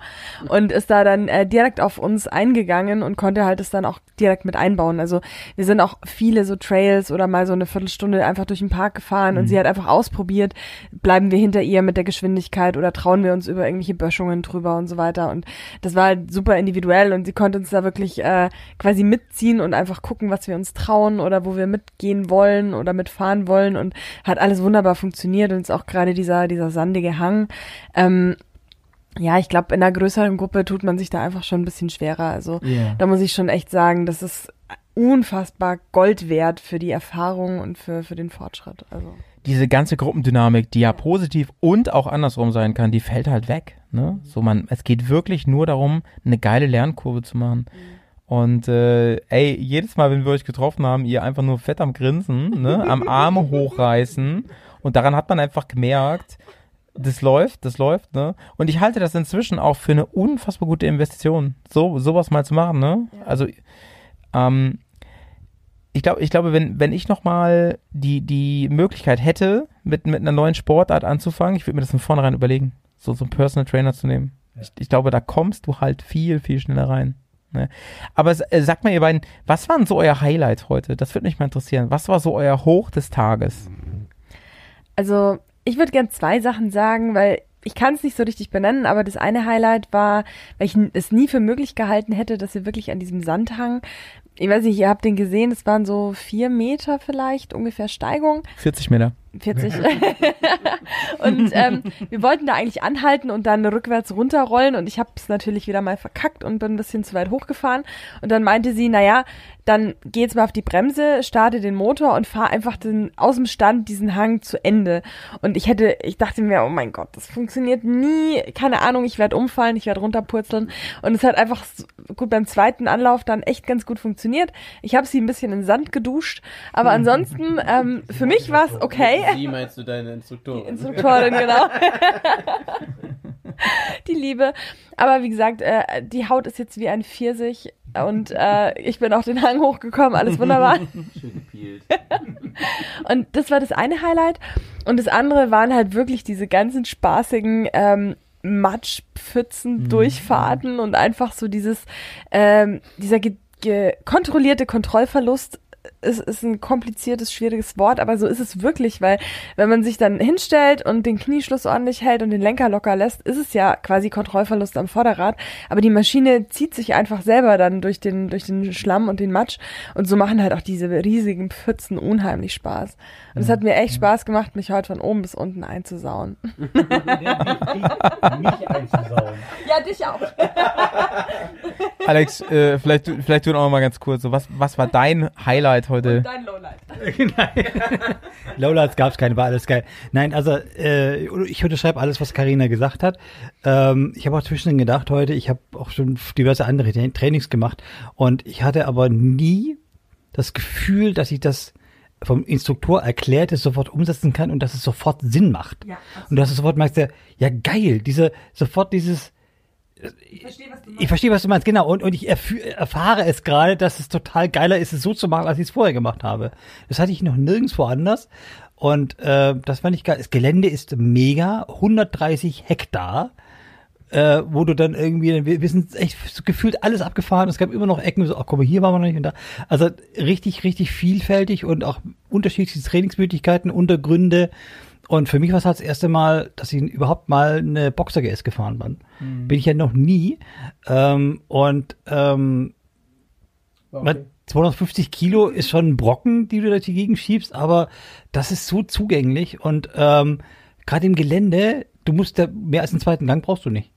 und ist da dann äh, direkt auf uns eingegangen und konnte halt es dann auch direkt mit einbauen. Also wir sind auch viele so Trails oder mal so eine Viertelstunde einfach durch den Park gefahren und sie hat einfach ausprobiert, bleiben wir hinter ihr mit der Geschwindigkeit oder trauen wir uns über irgendwelche Böschungen drüber und so weiter und das war halt super individuell und sie konnte uns da wirklich äh, quasi mitziehen und einfach gucken, was wir uns trauen oder wo wir mitgehen wollen oder mitfahren wollen und hat alles wunderbar funktioniert und ist auch gerade dieser, dieser sandige Hang. Ähm, ja, ich glaube, in einer größeren Gruppe tut man sich da einfach schon ein bisschen schwerer. Also Ja. da muss ich schon echt sagen, das ist unfassbar Gold wert für die Erfahrung und für, für den Fortschritt. Also diese ganze Gruppendynamik, die ja positiv und auch andersrum sein kann, die fällt halt weg. Ne? So man, es geht wirklich nur darum, eine geile Lernkurve zu machen. Und äh, ey, jedes Mal, wenn wir euch getroffen haben, ihr einfach nur fett am Grinsen, ne, am Arme hochreißen. Und daran hat man einfach gemerkt, das läuft, das läuft, ne? Und ich halte das inzwischen auch für eine unfassbar gute Investition, so sowas mal zu machen, ne? Also ähm, ich glaube, ich glaube, wenn, wenn ich nochmal die, die Möglichkeit hätte, mit, mit einer neuen Sportart anzufangen, ich würde mir das von vornherein überlegen, so, so einen Personal Trainer zu nehmen. Ich, ich glaube, da kommst du halt viel, viel schneller rein. Ne? Aber äh, sagt mal, ihr beiden, was waren so euer Highlight heute? Das würde mich mal interessieren. Was war so euer Hoch des Tages? Also, ich würde gern zwei Sachen sagen, weil ich kann es nicht so richtig benennen, aber das eine Highlight war, weil ich es nie für möglich gehalten hätte, dass wir wirklich an diesem Sandhang, ich weiß nicht, ihr habt den gesehen, es waren so vier Meter vielleicht ungefähr Steigung. 40 Meter. 40. und ähm, wir wollten da eigentlich anhalten und dann rückwärts runterrollen und ich habe es natürlich wieder mal verkackt und bin ein bisschen zu weit hochgefahren. Und dann meinte sie, naja, dann geh jetzt mal auf die Bremse, starte den Motor und fahr einfach den, aus dem Stand diesen Hang zu Ende. Und ich hätte, ich dachte mir, oh mein Gott, das funktioniert nie. Keine Ahnung, ich werde umfallen, ich werde runterpurzeln. Und es hat einfach gut beim zweiten Anlauf dann echt ganz gut funktioniert. Ich habe sie ein bisschen in Sand geduscht, aber ansonsten ähm, für mich war es okay. Sie meinst du deine Instruktorin? Instruktorin, genau. die Liebe. Aber wie gesagt, äh, die Haut ist jetzt wie ein Pfirsich und äh, ich bin auch den Hang hochgekommen, alles wunderbar. Schön gepielt. Und das war das eine Highlight. Und das andere waren halt wirklich diese ganzen spaßigen ähm, Matschpfützen, Durchfahrten und einfach so dieses, ähm, dieser ge ge kontrollierte Kontrollverlust ist, ist ein kompliziertes, schwieriges Wort, aber so ist es wirklich, weil wenn man sich dann hinstellt und den Knieschluss ordentlich hält und den Lenker locker lässt, ist es ja quasi Kontrollverlust am Vorderrad, aber die Maschine zieht sich einfach selber dann durch den, durch den Schlamm und den Matsch und so machen halt auch diese riesigen Pfützen unheimlich Spaß. Und es hat mir echt Spaß gemacht, mich heute von oben bis unten einzusauen. Mich einzusauen. Ja, dich auch. Alex, äh, vielleicht, du- vielleicht du noch mal ganz kurz, so was, was war dein Highlight heute? Dein Lowlight. Lowlights gab es keine, war alles geil. Nein, also äh, ich unterschreibe alles, was Karina gesagt hat. Ähm, ich habe auch zwischendrin gedacht heute, ich habe auch schon diverse andere Tra- Trainings gemacht und ich hatte aber nie das Gefühl, dass ich das vom Instruktor erklärte sofort umsetzen kann und dass es sofort Sinn macht. Ja, und dass du sofort merkst, ja, ja geil, diese sofort dieses Ich verstehe, was du ich verstehe, was du meinst, genau. Und, und ich erfahre es gerade, dass es total geiler ist, es so zu machen, als ich es vorher gemacht habe. Das hatte ich noch nirgendwo anders. Und äh, das fand ich geil. Das Gelände ist mega, 130 Hektar, äh, wo du dann irgendwie, wir, wir sind echt gefühlt alles abgefahren. Es gab immer noch Ecken, so, ach mal, hier waren wir noch nicht und da. Also richtig, richtig vielfältig und auch unterschiedliche Trainingsmöglichkeiten, Untergründe. Und für mich war es halt das erste Mal, dass ich überhaupt mal eine Boxer GS gefahren bin. Bin ich ja noch nie. Ähm, und ähm, was- 250 Kilo ist schon ein Brocken, die du durch die Gegend schiebst, aber das ist so zugänglich und ähm, gerade im Gelände, du musst da mehr als einen zweiten Gang brauchst du nicht.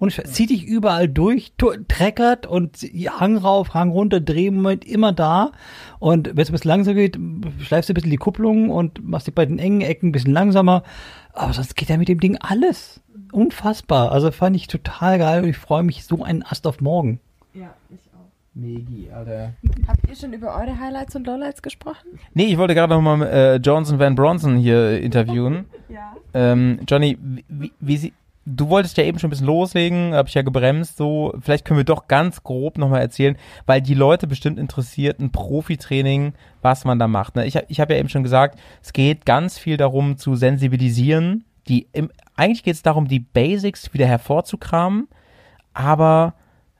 Und es zieht dich überall durch, treckert und Hang rauf, Hang runter, Drehmoment immer da. Und wenn es ein bisschen langsam geht, schleifst du ein bisschen die Kupplung und machst die bei den engen Ecken ein bisschen langsamer. Aber sonst geht ja mit dem Ding alles. Unfassbar. Also fand ich total geil und ich freue mich so einen Ast auf morgen. Ja, ich auch. Megi, Alter. Habt ihr schon über eure Highlights und Lowlights gesprochen? Nee, ich wollte gerade noch mal äh, Johnson Van Bronson hier interviewen. Ja. Ähm, Johnny, wie, wie, wie sie, du wolltest ja eben schon ein bisschen loslegen, habe ich ja gebremst, so. Vielleicht können wir doch ganz grob nochmal erzählen, weil die Leute bestimmt interessiert, ein Profitraining, was man da macht. Ne? Ich, ich habe ja eben schon gesagt, es geht ganz viel darum zu sensibilisieren. Die, im, eigentlich geht es darum, die Basics wieder hervorzukramen, aber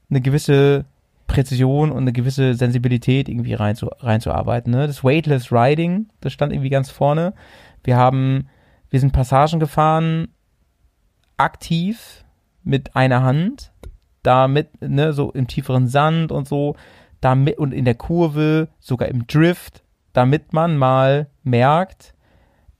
eine gewisse Präzision und eine gewisse Sensibilität irgendwie reinzu, reinzuarbeiten. Ne? Das Weightless Riding, das stand irgendwie ganz vorne. Wir haben, wir sind Passagen gefahren, aktiv mit einer Hand, damit, ne, so im tieferen Sand und so, damit und in der Kurve, sogar im Drift, damit man mal merkt,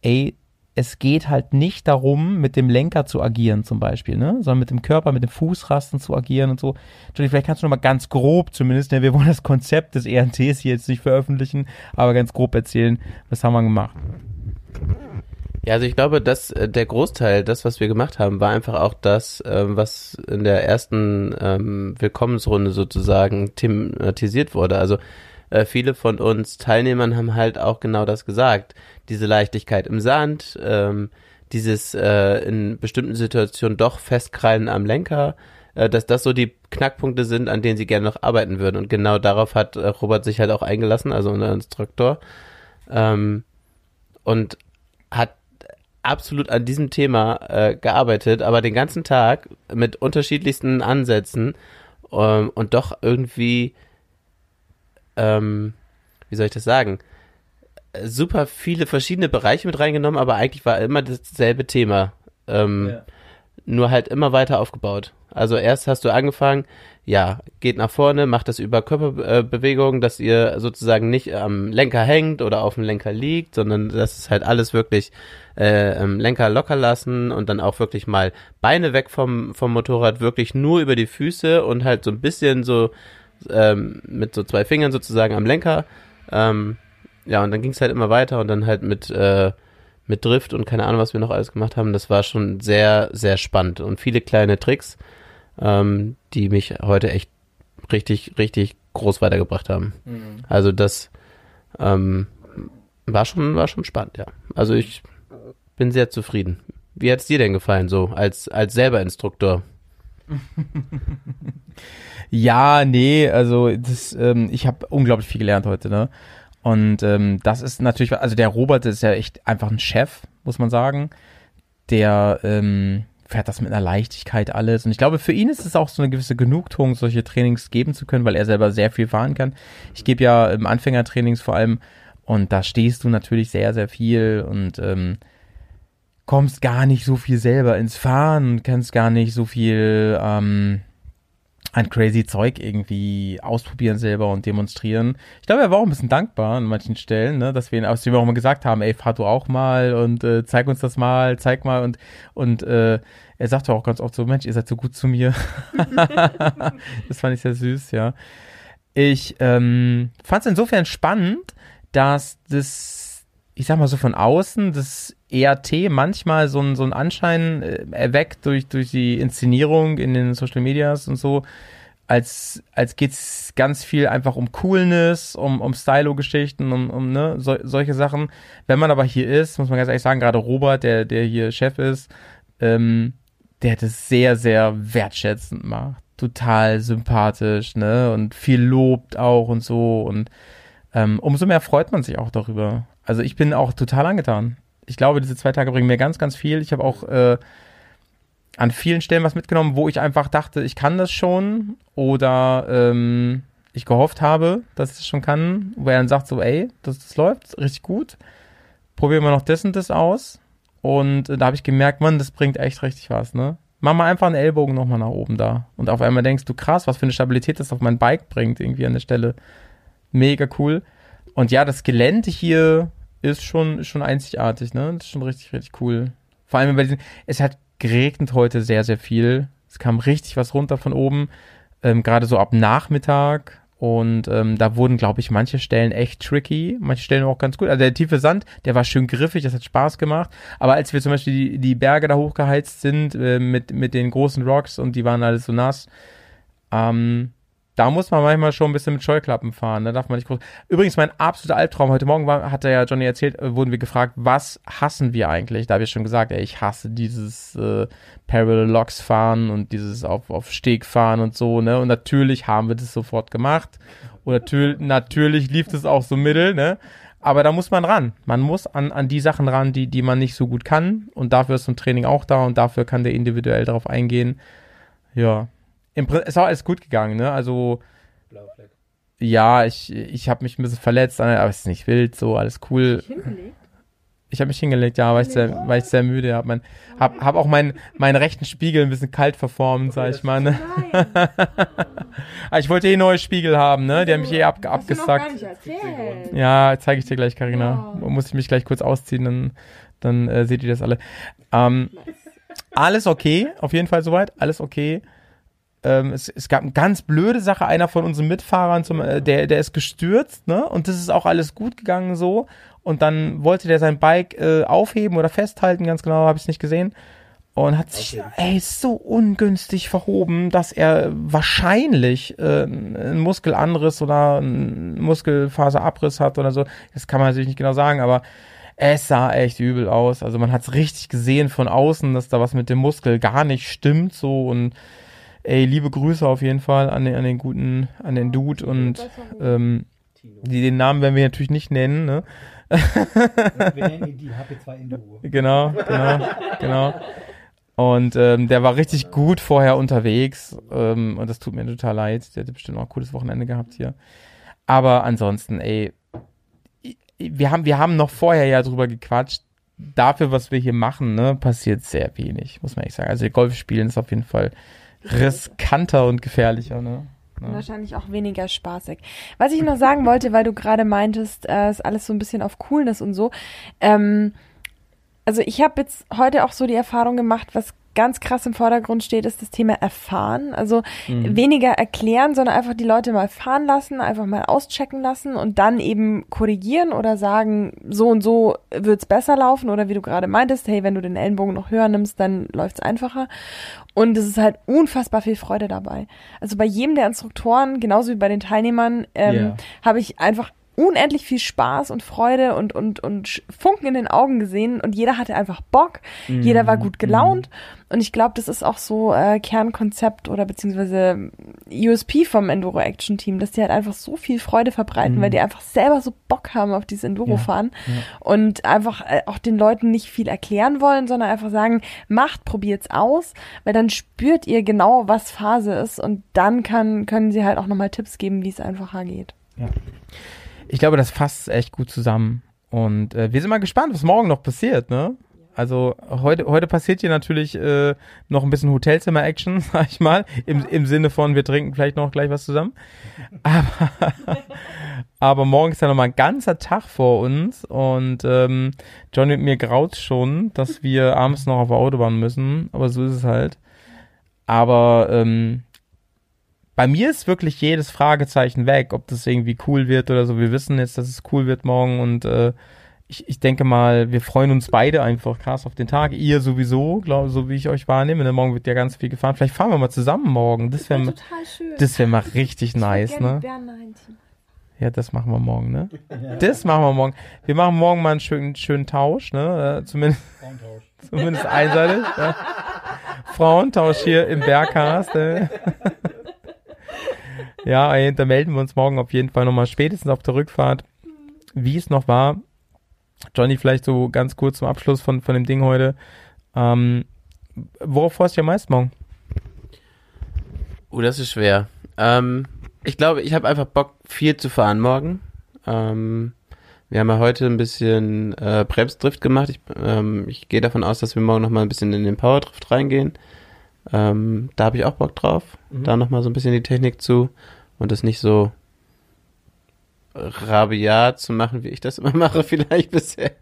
ey, es geht halt nicht darum, mit dem Lenker zu agieren zum Beispiel, ne? sondern mit dem Körper, mit dem Fußrasten zu agieren und so. Johnny, vielleicht kannst du noch mal ganz grob zumindest, ne, wir wollen das Konzept des ENTs hier jetzt nicht veröffentlichen, aber ganz grob erzählen, was haben wir gemacht. Ja, also ich glaube, dass äh, der Großteil, das, was wir gemacht haben, war einfach auch das, ähm, was in der ersten ähm, Willkommensrunde sozusagen thematisiert wurde. Also äh, viele von uns Teilnehmern haben halt auch genau das gesagt. Diese Leichtigkeit im Sand, ähm, dieses äh, in bestimmten Situationen doch festkrallen am Lenker, äh, dass das so die Knackpunkte sind, an denen sie gerne noch arbeiten würden. Und genau darauf hat äh, Robert sich halt auch eingelassen, also unser Instruktor. Ähm, und hat absolut an diesem Thema äh, gearbeitet, aber den ganzen Tag mit unterschiedlichsten Ansätzen ähm, und doch irgendwie, ähm, wie soll ich das sagen, super viele verschiedene Bereiche mit reingenommen, aber eigentlich war immer dasselbe Thema. Ähm, Nur halt immer weiter aufgebaut. Also erst hast du angefangen, ja, geht nach vorne, macht das über Körperbewegungen, dass ihr sozusagen nicht am Lenker hängt oder auf dem Lenker liegt, sondern das ist halt alles wirklich äh, Lenker locker lassen und dann auch wirklich mal Beine weg vom, vom Motorrad, wirklich nur über die Füße und halt so ein bisschen so ähm, mit so zwei Fingern sozusagen am Lenker. Ähm, ja, und dann ging es halt immer weiter und dann halt mit, äh, mit Drift und keine Ahnung, was wir noch alles gemacht haben. Das war schon sehr, sehr spannend und viele kleine Tricks, ähm, die mich heute echt richtig, richtig groß weitergebracht haben. Also das ähm, war schon, war schon spannend, ja. Also ich bin sehr zufrieden. Wie hat's dir denn gefallen, so als, als selber Instruktor? Ja, nee, also das, ähm, ich habe unglaublich viel gelernt heute, ne? Und ähm, das ist natürlich, also der Robert ist ja echt einfach ein Chef, muss man sagen, der ähm, fährt das mit einer Leichtigkeit alles. Und ich glaube, für ihn ist es auch so eine gewisse Genugtuung, solche Trainings geben zu können, weil er selber sehr viel fahren kann. Ich gebe ja im Anfängertrainings vor allem und da stehst du natürlich sehr, sehr viel und ähm, kommst gar nicht so viel selber ins Fahren und kannst gar nicht so viel ähm, ein crazy Zeug irgendwie ausprobieren selber und demonstrieren. Ich glaube, er war auch ein bisschen dankbar an manchen Stellen, ne, dass wir ihn, aus dem auch mal gesagt haben, ey, fahr du auch mal und äh, zeig uns das mal, zeig mal und und äh, er sagte auch ganz oft so, Mensch, ihr seid so gut zu mir. das fand ich sehr süß, ja. Ich ähm, fand es insofern spannend, dass das, ich sag mal so von außen, das ERT manchmal so ein, so ein Anschein äh, erweckt durch, durch die Inszenierung in den Social Medias und so, als, als geht's ganz viel einfach um Coolness, um, um Stylo-Geschichten, um, um ne, so, solche Sachen. Wenn man aber hier ist, muss man ganz ehrlich sagen, gerade Robert, der, der hier Chef ist, ähm, der das sehr, sehr wertschätzend macht. Total sympathisch, ne? Und viel lobt auch und so. Und ähm, umso mehr freut man sich auch darüber. Also ich bin auch total angetan ich glaube, diese zwei Tage bringen mir ganz, ganz viel. Ich habe auch äh, an vielen Stellen was mitgenommen, wo ich einfach dachte, ich kann das schon oder ähm, ich gehofft habe, dass ich das schon kann, wo er dann sagt so, ey, das, das läuft richtig gut, probieren wir noch das und das aus und äh, da habe ich gemerkt, man, das bringt echt richtig was, ne? Mach mal einfach einen Ellbogen nochmal nach oben da und auf einmal denkst du, krass, was für eine Stabilität das auf mein Bike bringt, irgendwie an der Stelle. Mega cool. Und ja, das Gelände hier ist schon, schon einzigartig, ne? Das ist schon richtig, richtig cool. Vor allem, weil diesen, es hat geregnet heute sehr, sehr viel. Es kam richtig was runter von oben, ähm, gerade so ab Nachmittag. Und ähm, da wurden, glaube ich, manche Stellen echt tricky, manche Stellen auch ganz gut. Also der tiefe Sand, der war schön griffig, das hat Spaß gemacht. Aber als wir zum Beispiel die, die Berge da hochgeheizt sind äh, mit, mit den großen Rocks und die waren alles so nass, ähm, da muss man manchmal schon ein bisschen mit Scheuklappen fahren. Da darf man nicht groß. Übrigens, mein absoluter Albtraum heute Morgen war, hat ja Johnny erzählt, äh, wurden wir gefragt, was hassen wir eigentlich? Da habe ich schon gesagt, ey, ich hasse dieses äh, Parallel Locks fahren und dieses auf, auf Steg fahren und so, ne? Und natürlich haben wir das sofort gemacht. Und natürlich, natürlich lief das auch so mittel, ne? Aber da muss man ran. Man muss an, an die Sachen ran, die, die man nicht so gut kann. Und dafür ist so ein Training auch da und dafür kann der individuell darauf eingehen. Ja, im Prinzip ist auch alles gut gegangen, ne? Also ja, ich, ich habe mich ein bisschen verletzt, aber es ist nicht wild, so alles cool. Ich habe mich hingelegt, ja, weil ich sehr, weil ich sehr müde habe. Mein, hab, hab auch meinen meinen rechten Spiegel ein bisschen kalt verformt, sag ich mal. Ne? ich wollte eh neue Spiegel haben, ne? Die haben mich eh ab, abgesackt. Ja, zeige ich dir gleich, Karina. Oh. Muss ich mich gleich kurz ausziehen, dann, dann äh, seht ihr das alle. Ähm, alles okay, auf jeden Fall soweit, alles okay. Ähm, es, es gab eine ganz blöde Sache, einer von unseren Mitfahrern, zum, äh, der, der ist gestürzt, ne? Und das ist auch alles gut gegangen so. Und dann wollte der sein Bike äh, aufheben oder festhalten, ganz genau, habe ich es nicht gesehen. Und hat sich, ey, so ungünstig verhoben, dass er wahrscheinlich äh, einen Muskelanriss oder einen Muskelfaserabriss hat oder so. Das kann man natürlich nicht genau sagen, aber es sah echt übel aus. Also man hat es richtig gesehen von außen, dass da was mit dem Muskel gar nicht stimmt so und Ey, liebe Grüße auf jeden Fall an den, an den guten, an den Dude und ähm, die, den Namen werden wir natürlich nicht nennen, ne? wir nennen ihn die HP2 Enduro. Genau, genau, genau. Und ähm, der war richtig gut vorher unterwegs. Ähm, und das tut mir total leid. Der hat bestimmt auch ein cooles Wochenende gehabt hier. Aber ansonsten, ey, wir haben, wir haben noch vorher ja drüber gequatscht. Dafür, was wir hier machen, ne, passiert sehr wenig, muss man echt sagen. Also Golf spielen ist auf jeden Fall riskanter und gefährlicher, ne? Ja. Wahrscheinlich auch weniger spaßig. Was ich noch sagen wollte, weil du gerade meintest, äh, ist alles so ein bisschen auf Coolness und so. Ähm, also ich habe jetzt heute auch so die Erfahrung gemacht, was ganz krass im Vordergrund steht, ist das Thema erfahren. Also mhm. weniger erklären, sondern einfach die Leute mal fahren lassen, einfach mal auschecken lassen und dann eben korrigieren oder sagen, so und so wird's besser laufen oder wie du gerade meintest, hey, wenn du den Ellenbogen noch höher nimmst, dann läuft's einfacher. Und es ist halt unfassbar viel Freude dabei. Also bei jedem der Instruktoren, genauso wie bei den Teilnehmern, ähm, yeah. habe ich einfach unendlich viel Spaß und Freude und, und, und Funken in den Augen gesehen und jeder hatte einfach Bock, mm. jeder war gut gelaunt mm. und ich glaube, das ist auch so äh, Kernkonzept oder beziehungsweise USP vom Enduro Action Team, dass die halt einfach so viel Freude verbreiten, weil die einfach selber so Bock haben auf dieses Enduro fahren und einfach äh, auch den Leuten nicht viel erklären wollen, sondern einfach sagen, macht, probiert's aus, weil dann spürt ihr genau, was Phase ist und dann kann, können sie halt auch nochmal Tipps geben, wie es einfacher geht. Ich glaube, das fasst echt gut zusammen. Und äh, wir sind mal gespannt, was morgen noch passiert, ne? Also heute, heute passiert hier natürlich äh, noch ein bisschen Hotelzimmer-Action, sag ich mal, im, im Sinne von, wir trinken vielleicht noch gleich was zusammen. Aber, aber morgen ist ja nochmal ein ganzer Tag vor uns und ähm, John mit mir graut schon, dass wir abends noch auf der Autobahn müssen, aber so ist es halt. Aber ähm, bei mir ist wirklich jedes Fragezeichen weg, ob das irgendwie cool wird oder so. Wir wissen jetzt, dass es cool wird morgen und äh, ich, ich denke mal, wir freuen uns beide einfach krass auf den Tag. Ihr sowieso, glaube so wie ich euch wahrnehme. Ne? Morgen wird ja ganz viel gefahren. Vielleicht fahren wir mal zusammen morgen. Das wäre total schön. das wär mal richtig nice, ne? Ja, das machen wir morgen, ne? Das machen wir morgen. Wir machen morgen mal einen schönen, schönen Tausch, ne? Äh, zumindest, zumindest einseitig. Ja. Frauentausch hier im Berghast. Ne? Ja, ey, da melden wir uns morgen auf jeden Fall nochmal spätestens auf der Rückfahrt, wie es noch war. Johnny, vielleicht so ganz kurz zum Abschluss von, von dem Ding heute. Ähm, worauf freust du dich am meisten morgen? Oh, das ist schwer. Ähm, ich glaube, ich habe einfach Bock, viel zu fahren morgen. Ähm, wir haben ja heute ein bisschen äh, Bremsdrift gemacht. Ich, ähm, ich gehe davon aus, dass wir morgen noch mal ein bisschen in den Powerdrift reingehen. Ähm, da habe ich auch Bock drauf. Da noch mal so ein bisschen die Technik zu und das nicht so rabiat zu machen, wie ich das immer mache, vielleicht bisher.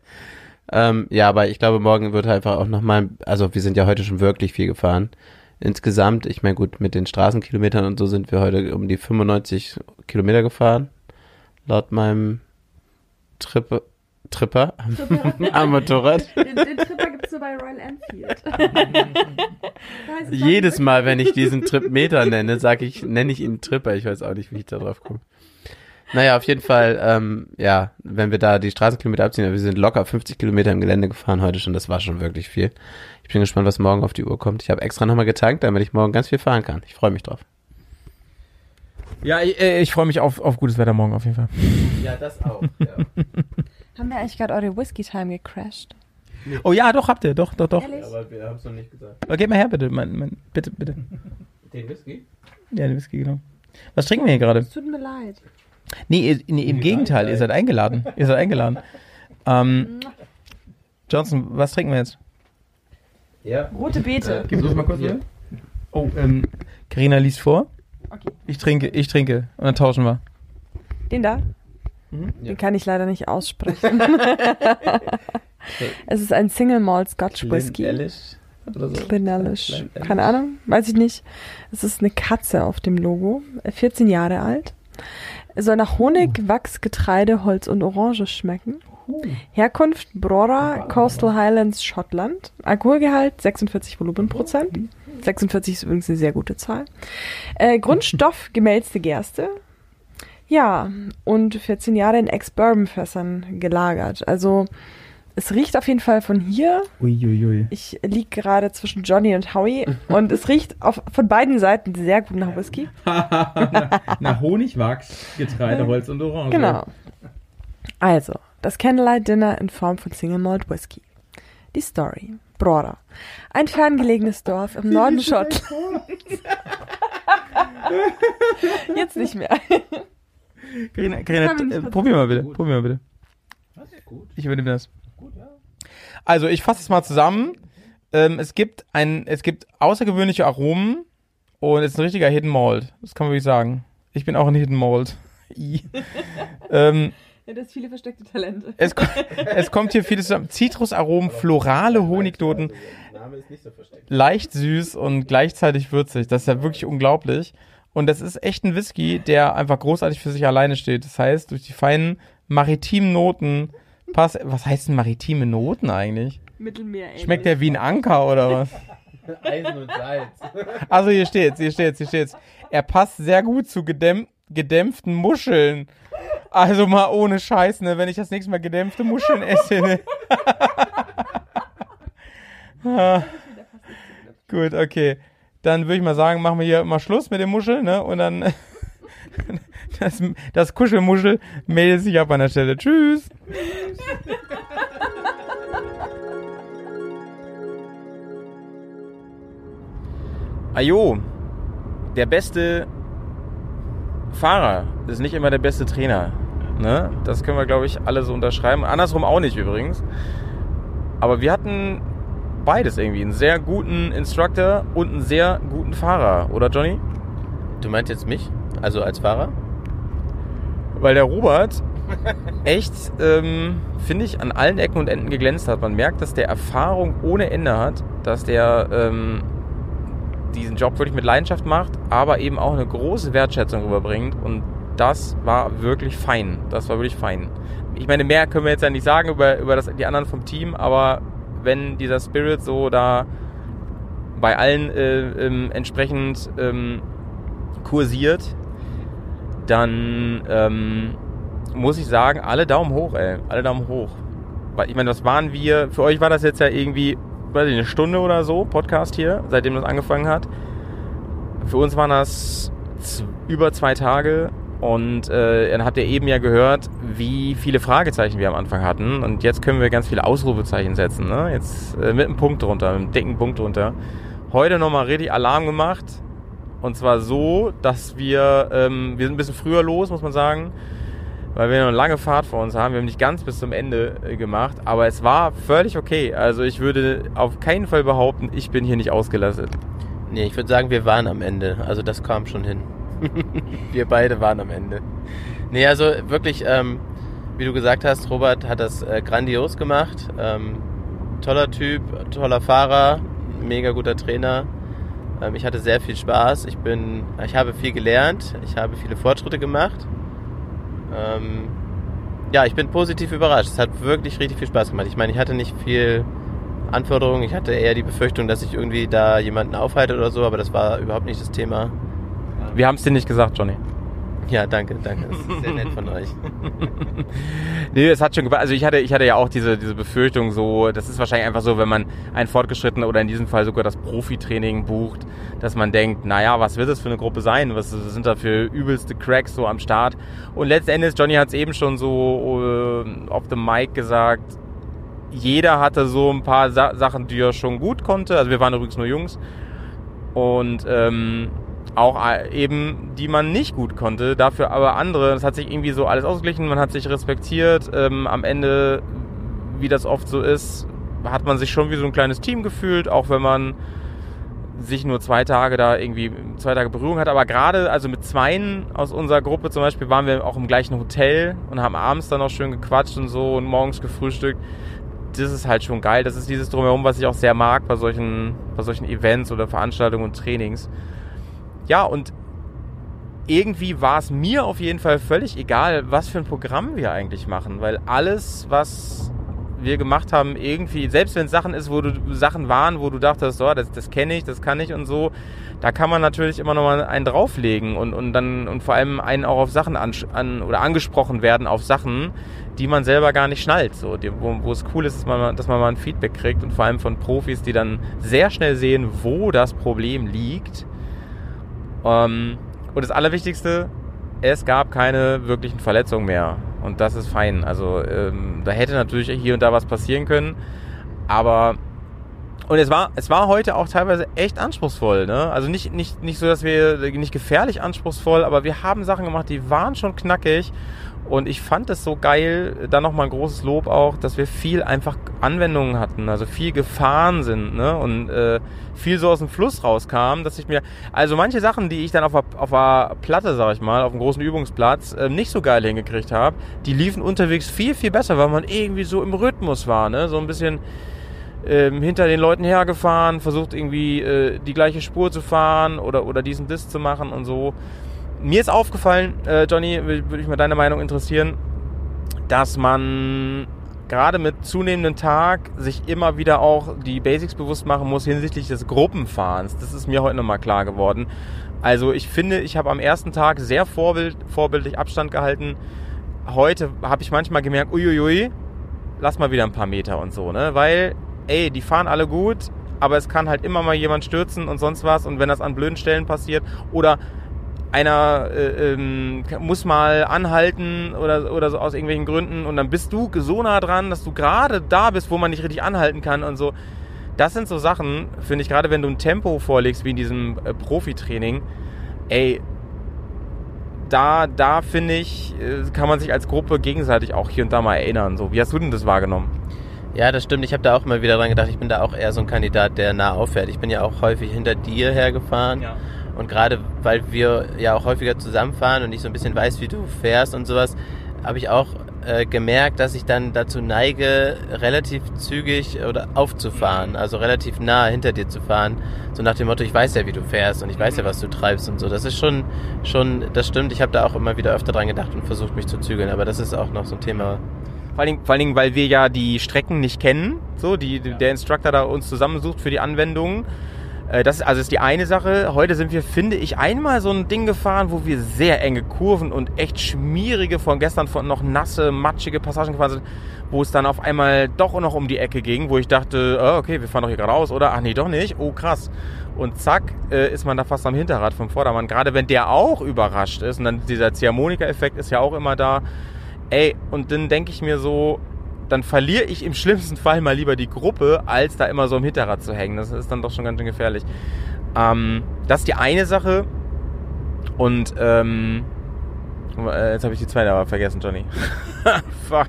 Ähm, ja, aber ich glaube, morgen wird einfach auch nochmal, also wir sind ja heute schon wirklich viel gefahren. Insgesamt, ich meine, gut, mit den Straßenkilometern und so sind wir heute um die 95 Kilometer gefahren. Laut meinem Trippe, Tripper am, Motorrad. Den, den Tripper gibt's nur bei Royal Enfield. Jedes Mal, wenn ich diesen Trip Meter nenne, sage ich, nenne ich ihn Tripper. Ich weiß auch nicht, wie ich da drauf komme. Naja, auf jeden Fall, ähm, ja, wenn wir da die Straßenkilometer abziehen, wir sind locker 50 Kilometer im Gelände gefahren heute schon, das war schon wirklich viel. Ich bin gespannt, was morgen auf die Uhr kommt. Ich habe extra nochmal getankt, damit ich morgen ganz viel fahren kann. Ich freue mich drauf. Ja, ich, äh, ich freue mich auf, auf gutes Wetter morgen auf jeden Fall. Ja, das auch. Ja. Haben wir eigentlich gerade eure Whisky Time gecrashed? Oh ja, doch, habt ihr, doch, doch, doch. Ehrlich? Aber wir haben es noch nicht gesagt. Aber Geht mal her, bitte, mein, mein, bitte, bitte. Den Whisky? Ja, den Whisky, genau. Was trinken wir hier gerade? Es tut mir leid. Nee, nee im Gegenteil, ihr seid eingeladen. Ihr seid eingeladen. Ähm, Johnson, was trinken wir jetzt? Ja. Rote Beete. Gib uns mal kurz wieder. Oh, ähm, Carina liest vor. Okay. Ich trinke, ich trinke. Und dann tauschen wir. Den da? Ja. Den kann ich leider nicht aussprechen. es ist ein Single Malt Scotch Whisky. Oder so. Glenellish. Keine Ahnung, weiß ich nicht. Es ist eine Katze auf dem Logo. Äh, 14 Jahre alt. Es soll nach Honig, Wachs, Getreide, Holz und Orange schmecken. Herkunft Brora, Coastal Highlands, Schottland. Alkoholgehalt 46 Volumenprozent. 46 ist übrigens eine sehr gute Zahl. Äh, Grundstoff gemälzte Gerste. Ja, und 14 Jahre in Ex-Bourbon-Fässern gelagert. Also es riecht auf jeden Fall von hier. Uiuiui. Ich lieg gerade zwischen Johnny und Howie und es riecht auf, von beiden Seiten sehr gut nach Whisky. Nach Honigwachs, Getreide, Holz und Orange. Genau. Also, das Candlelight Dinner in Form von Single Malt Whisky. Die Story. Brora. Ein ferngelegenes Dorf im Norden Schottlands. Jetzt nicht mehr. Man nicht äh, probier mal bitte. Probier mal bitte. Ich übernehme das. Also, ich fasse es mal zusammen. Ähm, es gibt ein, es gibt außergewöhnliche Aromen und es ist ein richtiger Hidden Malt. Das kann man wirklich sagen. Ich bin auch ein Hidden Malt. Ähm, Ja, das viele versteckte Talente. es, es kommt hier vieles zusammen. Zitrusaromen, florale Honignoten, Der Name ist nicht so versteckt. leicht süß und gleichzeitig würzig. Das ist ja wirklich unglaublich. Und das ist echt ein Whisky, der einfach großartig für sich alleine steht. Das heißt, durch die feinen maritimen Noten passt. Was heißt denn maritime Noten eigentlich? Mittelmeer. Schmeckt der wie ein Anker oder was? Eisen und Salz. Also hier steht's, hier steht's, hier steht's. Er passt sehr gut zu gedämp gedämpften Muscheln. Also mal ohne Scheiß, ne, wenn ich das nächste Mal gedämpfte Muscheln esse. Ne? Gut, okay. Dann würde ich mal sagen, machen wir hier mal Schluss mit dem Muschel, ne? Und dann das, das Kuschelmuschel meldet sich ab an der Stelle. Tschüss. Ajo, der beste Fahrer ist nicht immer der beste Trainer. Ne? Das können wir, glaube ich, alle so unterschreiben. Andersrum auch nicht übrigens. Aber wir hatten beides irgendwie. Einen sehr guten Instructor und einen sehr guten Fahrer. Oder Johnny? Du meinst jetzt mich? Also als Fahrer? Weil der Robert echt, ähm, finde ich, an allen Ecken und Enden geglänzt hat. Man merkt, dass der Erfahrung ohne Ende hat, dass der ähm, diesen Job wirklich mit Leidenschaft macht, aber eben auch eine große Wertschätzung rüberbringt. Und das war wirklich fein. Das war wirklich fein. Ich meine, mehr können wir jetzt ja nicht sagen über, über das, die anderen vom Team, aber wenn dieser Spirit so da bei allen äh, ähm, entsprechend ähm, kursiert, dann ähm, muss ich sagen, alle Daumen hoch, ey. Alle Daumen hoch. Weil ich meine, was waren wir? Für euch war das jetzt ja irgendwie, weiß ich, eine Stunde oder so, Podcast hier, seitdem das angefangen hat. Für uns waren das über zwei Tage und äh, dann habt ihr eben ja gehört, wie viele Fragezeichen wir am Anfang hatten. Und jetzt können wir ganz viele Ausrufezeichen setzen. Ne? Jetzt äh, mit einem Punkt drunter, mit einem dicken Punkt drunter. Heute nochmal richtig Alarm gemacht. Und zwar so, dass wir, ähm, wir sind ein bisschen früher los, muss man sagen, weil wir noch eine lange Fahrt vor uns haben. Wir haben nicht ganz bis zum Ende äh, gemacht, aber es war völlig okay. Also ich würde auf keinen Fall behaupten, ich bin hier nicht ausgelastet. Nee, ich würde sagen, wir waren am Ende. Also das kam schon hin. wir beide waren am Ende. Nee, also wirklich, ähm, wie du gesagt hast, Robert hat das äh, grandios gemacht. Ähm, toller Typ, toller Fahrer, mega guter Trainer. Ähm, ich hatte sehr viel Spaß. Ich bin, ich habe viel gelernt. Ich habe viele Fortschritte gemacht. Ähm, ja, ich bin positiv überrascht. Es hat wirklich richtig viel Spaß gemacht. Ich meine, ich hatte nicht viel Anforderungen. Ich hatte eher die Befürchtung, dass ich irgendwie da jemanden aufhalte oder so, aber das war überhaupt nicht das Thema. Wir haben es dir nicht gesagt, Johnny. Ja, danke, danke. Das ist sehr nett von euch. nee, es hat schon. Also ich hatte, ich hatte ja auch diese, diese Befürchtung so, das ist wahrscheinlich einfach so, wenn man ein fortgeschritten oder in diesem Fall sogar das Profitraining bucht, dass man denkt, naja, was wird das für eine Gruppe sein? Was sind da für übelste Cracks so am Start? Und letztendlich, Johnny hat es eben schon so äh, auf dem Mic gesagt, jeder hatte so ein paar Sa Sachen, die er schon gut konnte. Also wir waren übrigens nur Jungs. Und ähm, auch äh, eben, die man nicht gut konnte, dafür aber andere. Das hat sich irgendwie so alles ausgeglichen, man hat sich respektiert. Ähm, am Ende, wie das oft so ist, hat man sich schon wie so ein kleines Team gefühlt, auch wenn man sich nur zwei Tage da irgendwie zwei Tage Berührung hat. Aber gerade, also mit zweien aus unserer Gruppe zum Beispiel, waren wir auch im gleichen Hotel und haben abends dann auch schön gequatscht und so und morgens gefrühstückt. Das ist halt schon geil. Das ist dieses Drumherum, was ich auch sehr mag bei solchen, bei solchen Events oder Veranstaltungen und Trainings. Ja, und irgendwie war es mir auf jeden Fall völlig egal, was für ein Programm wir eigentlich machen, weil alles, was wir gemacht haben, irgendwie, selbst wenn es Sachen ist, wo du Sachen waren, wo du dachtest, so, das, das kenne ich, das kann ich und so, da kann man natürlich immer noch mal einen drauflegen und, und dann und vor allem einen auch auf Sachen an, an oder angesprochen werden auf Sachen, die man selber gar nicht schnallt. So, die, wo, wo es cool ist, dass man, dass man mal ein Feedback kriegt und vor allem von Profis, die dann sehr schnell sehen, wo das Problem liegt ähm, und das Allerwichtigste, es gab keine wirklichen Verletzungen mehr. Und das ist fein. Also ähm, da hätte natürlich hier und da was passieren können. Aber und es war, es war heute auch teilweise echt anspruchsvoll. Ne? Also nicht, nicht, nicht so, dass wir nicht gefährlich anspruchsvoll, aber wir haben Sachen gemacht, die waren schon knackig. Und ich fand es so geil, da nochmal ein großes Lob auch, dass wir viel einfach Anwendungen hatten, also viel gefahren sind ne? und äh, viel so aus dem Fluss rauskam, dass ich mir, also manche Sachen, die ich dann auf der, auf der Platte, sag ich mal, auf dem großen Übungsplatz äh, nicht so geil hingekriegt habe, die liefen unterwegs viel, viel besser, weil man irgendwie so im Rhythmus war, ne? so ein bisschen ähm, hinter den Leuten hergefahren, versucht irgendwie äh, die gleiche Spur zu fahren oder, oder diesen Disk zu machen und so mir ist aufgefallen, äh, Johnny, würde ich mal deine Meinung interessieren, dass man gerade mit zunehmendem Tag sich immer wieder auch die Basics bewusst machen muss hinsichtlich des Gruppenfahrens. Das ist mir heute nochmal klar geworden. Also ich finde, ich habe am ersten Tag sehr vorbild, vorbildlich Abstand gehalten. Heute habe ich manchmal gemerkt, uiuiui, lass mal wieder ein paar Meter und so, ne? Weil, ey, die fahren alle gut, aber es kann halt immer mal jemand stürzen und sonst was. Und wenn das an blöden Stellen passiert oder einer äh, ähm, muss mal anhalten oder, oder so aus irgendwelchen Gründen und dann bist du so nah dran, dass du gerade da bist, wo man nicht richtig anhalten kann und so. Das sind so Sachen, finde ich, gerade wenn du ein Tempo vorlegst, wie in diesem äh, Profitraining, ey, da, da finde ich, äh, kann man sich als Gruppe gegenseitig auch hier und da mal erinnern. So, wie hast du denn das wahrgenommen? Ja, das stimmt. Ich habe da auch mal wieder dran gedacht. Ich bin da auch eher so ein Kandidat, der nah auffährt. Ich bin ja auch häufig hinter dir hergefahren. Ja. Und gerade weil wir ja auch häufiger zusammenfahren und ich so ein bisschen weiß, wie du fährst und sowas, habe ich auch äh, gemerkt, dass ich dann dazu neige, relativ zügig oder aufzufahren, also relativ nah hinter dir zu fahren. So nach dem Motto, ich weiß ja, wie du fährst und ich weiß ja, was du treibst und so. Das ist schon, schon, das stimmt. Ich habe da auch immer wieder öfter dran gedacht und versucht, mich zu zügeln. Aber das ist auch noch so ein Thema. Vor allen, Dingen, vor allen Dingen, weil wir ja die Strecken nicht kennen, so die der Instructor da uns zusammensucht für die Anwendungen. Äh, Das ist also ist die eine Sache. Heute sind wir, finde ich, einmal so ein Ding gefahren, wo wir sehr enge Kurven und echt schmierige, von gestern von noch nasse, matschige Passagen gefahren sind, wo es dann auf einmal doch noch um die Ecke ging, wo ich dachte, oh, okay, wir fahren doch hier geradeaus, oder? Ach nee, doch nicht. Oh, krass. Und zack, äh, ist man da fast am Hinterrad vom Vordermann. Gerade wenn der auch überrascht ist und dann dieser Ziehharmonika-Effekt ist ja auch immer da. Ey, und dann denke ich mir so, dann verliere ich im schlimmsten Fall mal lieber die Gruppe, als da immer so im Hinterrad zu hängen. Das ist dann doch schon ganz schön gefährlich. Ähm, das ist die eine Sache. Und ähm, äh, jetzt habe ich die zweite aber vergessen, Johnny. Fuck.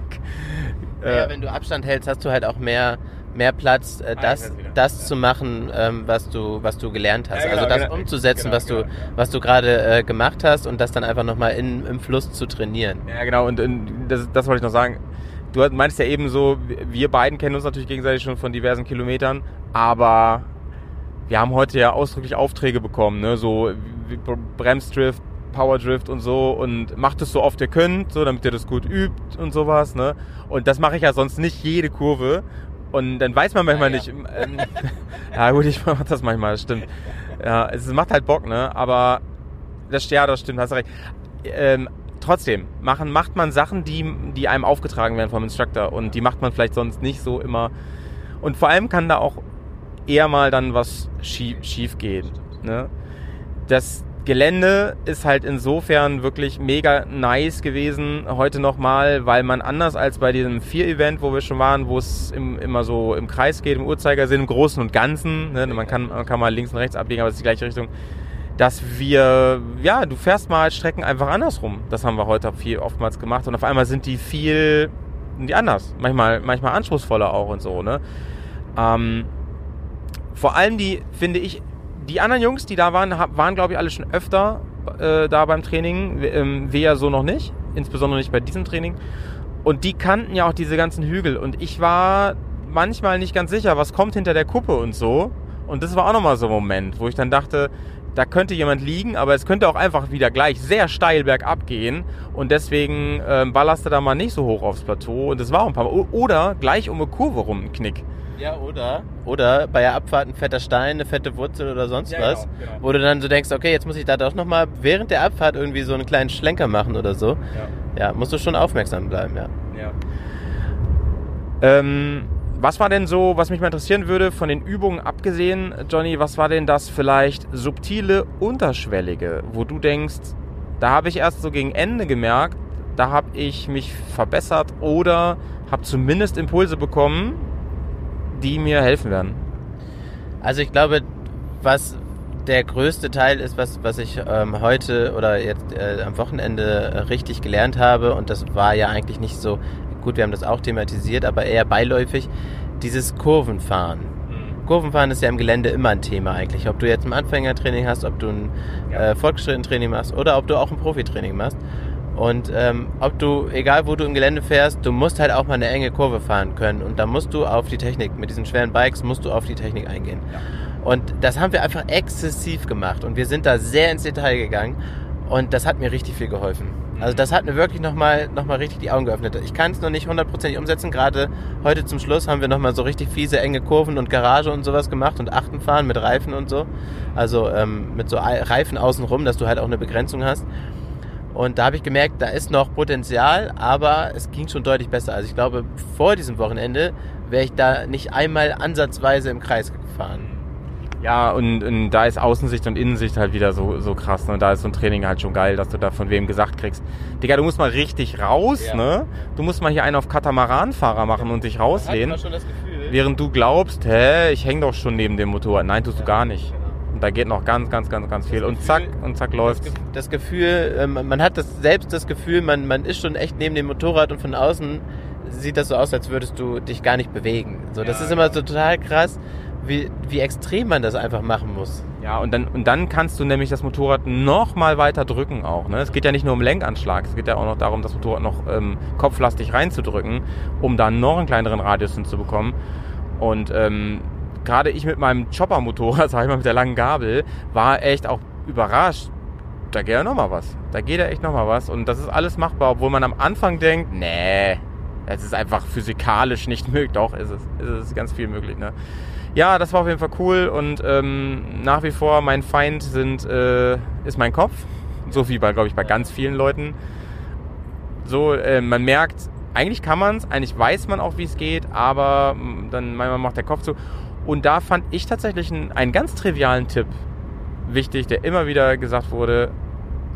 Äh, Ja, wenn du Abstand hältst, hast du halt auch mehr, mehr Platz, äh, Ah, das, das zu machen, ähm, was du, was du gelernt hast. Ja, genau, also das genau. umzusetzen, Genau, was du, genau. was du gerade äh, gemacht hast und das dann einfach nochmal im Fluss zu trainieren. Ja, genau, und, und das, das wollte ich noch sagen. Du meinst ja eben so, wir beiden kennen uns natürlich gegenseitig schon von diversen Kilometern, aber wir haben heute ja ausdrücklich Aufträge bekommen, ne? so wie Bremsdrift, Powerdrift und so und macht es so oft ihr könnt, so damit ihr das gut übt und sowas, ne? Und das mache ich ja sonst nicht jede Kurve und dann weiß man manchmal Ah, ja. nicht. Ähm, ja gut, ich mache das manchmal, das stimmt. Ja, es macht halt Bock, ne? Aber das, ja, das stimmt, hast recht. Ähm, trotzdem, machen, macht man Sachen, die, die einem aufgetragen werden vom Instructor und die macht man vielleicht sonst nicht so immer. Und vor allem kann da auch eher mal dann was schief, schief gehen. Ne? Das Gelände ist halt insofern wirklich mega nice gewesen heute nochmal, weil man anders als bei diesem Vier-Event, wo wir schon waren, wo es im, immer so im Kreis geht, im Uhrzeigersinn, im Großen und Ganzen, ne? man, kann, man kann mal links und rechts abbiegen, aber es ist die gleiche Richtung, dass wir, ja, du fährst mal Strecken einfach andersrum. Das haben wir heute viel oftmals gemacht und auf einmal sind die viel, die anders. Manchmal, manchmal anspruchsvoller auch und so, ne? Ähm, vor allem die, finde ich, die anderen Jungs, die da waren, waren, glaube ich, alle schon öfter äh, da beim Training. Ähm, wir ja so noch nicht, insbesondere nicht bei diesem Training. Und die kannten ja auch diese ganzen Hügel. Und ich war manchmal nicht ganz sicher, was kommt hinter der Kuppe und so. Und das war auch nochmal so ein Moment, wo ich dann dachte, da könnte jemand liegen, aber es könnte auch einfach wieder gleich sehr steil bergab gehen. Und deswegen ähm, ballerste da mal nicht so hoch aufs Plateau. Und das war auch ein paar Mal. Oder gleich um eine Kurve rum ein Knick. Ja, oder? Oder bei der Abfahrt ein fetter Stein, eine fette Wurzel oder sonst Ja, was. genau, genau. Wo du dann so denkst, okay, jetzt muss ich da doch nochmal während der Abfahrt irgendwie so einen kleinen Schlenker machen oder so. Ja, musst du schon aufmerksam bleiben, ja. Ja. Ähm, was war denn so, was mich mal interessieren würde, von den Übungen abgesehen, Johnny, was war denn das vielleicht subtile, unterschwellige, wo du denkst, da habe ich erst so gegen Ende gemerkt, da habe ich mich verbessert oder habe zumindest Impulse bekommen, die mir helfen werden. Also ich glaube, was der größte Teil ist, was, was ich ähm, heute oder jetzt äh, am Wochenende richtig gelernt habe, und das war ja eigentlich nicht so, gut, wir haben das auch thematisiert, aber eher beiläufig, dieses Kurvenfahren. Kurvenfahren ist ja im Gelände immer ein Thema eigentlich. Ob du jetzt ein Anfängertraining hast, ob du ein Ja. äh, Fortgeschrittentraining machst oder ob du auch ein Profitraining machst. Und ähm, ob du, egal wo du im Gelände fährst, du musst halt auch mal eine enge Kurve fahren können. Und da musst du auf die Technik, mit diesen schweren Bikes musst du auf die Technik eingehen. Und das haben wir einfach exzessiv gemacht. Und wir sind da sehr ins Detail gegangen. Und das hat mir richtig viel geholfen. Also das hat mir wirklich nochmal noch mal richtig die Augen geöffnet. Ich kann es noch nicht hundertprozentig umsetzen. Gerade heute zum Schluss haben wir nochmal so richtig fiese, enge Kurven und Garage und sowas gemacht und Achtenfahren mit Reifen und so. Also ähm, mit so Ei- Reifen außenrum, dass du halt auch eine Begrenzung hast. Und da habe ich gemerkt, da ist noch Potenzial, aber es ging schon deutlich besser. Also ich glaube, vor diesem Wochenende wäre ich da nicht einmal ansatzweise im Kreis gefahren. Ja, und, und da ist Außensicht und Innensicht halt wieder so, so krass. Ne? Und da ist so ein Training halt schon geil, dass du da von wem gesagt kriegst, Digga, du musst mal richtig raus, Ja. ne? Du musst mal hier einen auf Katamaranfahrer machen und dich rauslehnen. schon das Gefühl. Während du glaubst, hä, ich häng doch schon neben dem Motorrad. Nein, tust du gar nicht. genau. Und da geht noch ganz, ganz, ganz, ganz viel. Und Gefühl- zack, und zack läuft's. Das, Ge- das Gefühl, ähm, man hat das selbst das Gefühl, man, man ist schon echt neben dem Motorrad und von außen sieht das so aus, als würdest du dich gar nicht bewegen. So, das Ja, ist immer so total krass, wie, wie extrem man das einfach machen muss. Ja, und dann, und dann kannst du nämlich das Motorrad noch mal weiter drücken auch. Ne? Es geht ja nicht nur um Lenkanschlag, es geht ja auch noch darum, das Motorrad noch ähm, kopflastig reinzudrücken, um da noch einen kleineren Radius hinzubekommen. Und ähm, gerade ich mit meinem Chopper-Motorrad, sag ich mal, mit der langen Gabel, war echt auch überrascht. Da geht ja noch mal was. Da geht ja echt noch mal was. Und das ist alles machbar, obwohl man am Anfang denkt, nee, das ist einfach physikalisch nicht möglich. Doch, ist es. Ist es ganz viel möglich, ne? Ja, das war auf jeden Fall cool und ähm, nach wie vor mein Feind sind, äh, ist mein Kopf. So wie bei, glaube ich, bei ganz vielen Leuten. So, äh, man merkt, eigentlich kann man es, eigentlich weiß man auch, wie es geht, aber dann manchmal macht der Kopf zu. Und da fand ich tatsächlich einen, einen ganz trivialen Tipp wichtig, der immer wieder gesagt wurde.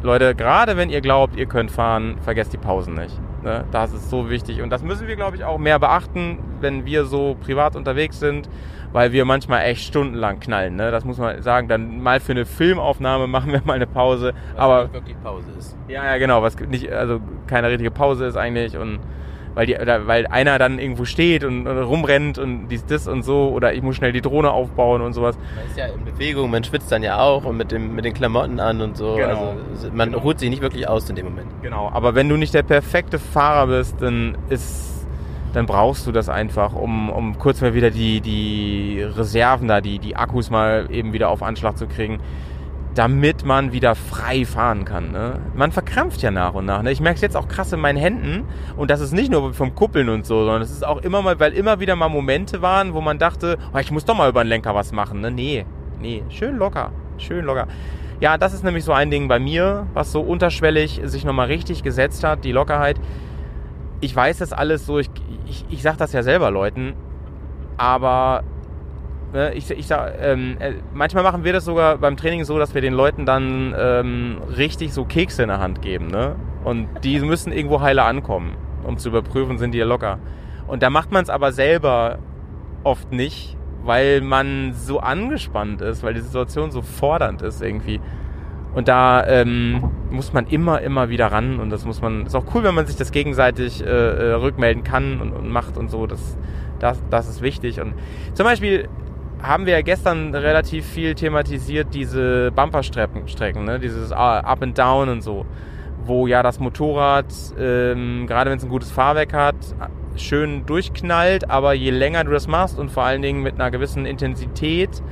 Leute, gerade wenn ihr glaubt, ihr könnt fahren, vergesst die Pausen nicht. Ne? Das ist so wichtig. Und das müssen wir, glaube ich, auch mehr beachten, wenn wir so privat unterwegs sind, weil wir manchmal echt stundenlang knallen. Ne? Das muss man sagen. Dann mal für eine Filmaufnahme machen wir mal eine Pause. Aber wirklich Pause ist. ja, ja, genau, was nicht, also keine richtige Pause ist eigentlich und weil die, oder, weil einer dann irgendwo steht und, und rumrennt und dies, das und so oder ich muss schnell die Drohne aufbauen und sowas. Man ist ja in Bewegung, man schwitzt dann ja auch und mit, dem, mit den Klamotten an und so. Genau. Also man ruht sich nicht wirklich aus in dem Moment. Genau, aber wenn du nicht der perfekte Fahrer bist, dann ist, dann brauchst du das einfach, um, um kurz mal wieder die, die Reserven da, die, die Akkus mal eben wieder auf Anschlag zu kriegen, damit man wieder frei fahren kann. Ne? Man verkrampft ja nach und nach. Ne? Ich merke es jetzt auch krass in meinen Händen und das ist nicht nur vom Kuppeln und so, sondern es ist auch immer mal, weil immer wieder mal Momente waren, wo man dachte, oh, ich muss doch mal über den Lenker was machen. Ne? Nee, nee, schön locker, schön locker. Ja, das ist nämlich so ein Ding bei mir, was so unterschwellig sich nochmal richtig gesetzt hat, die Lockerheit. Ich weiß das alles so, ich, ich, ich sag das ja selber Leuten, aber ich, ich sag, ähm, äh, manchmal machen wir das sogar beim Training so, dass wir den Leuten dann ähm, richtig so Kekse in der Hand geben, ne? Und die müssen irgendwo heile ankommen, um zu überprüfen, sind die locker. Und da macht man es aber selber oft nicht, weil man so angespannt ist, weil die Situation so fordernd ist irgendwie. Und da ähm, muss man immer, immer wieder ran und das muss man, ist auch cool, wenn man sich das gegenseitig äh, äh, rückmelden kann und, und macht und so. Das, das, das ist wichtig. Und zum Beispiel haben wir ja gestern relativ viel thematisiert, diese Bumperstrecken, Strecken, ne? dieses Up and Down und so, wo ja das Motorrad, ähm, gerade wenn es ein gutes Fahrwerk hat, schön durchknallt, aber je länger du das machst und vor allen Dingen mit einer gewissen Intensität,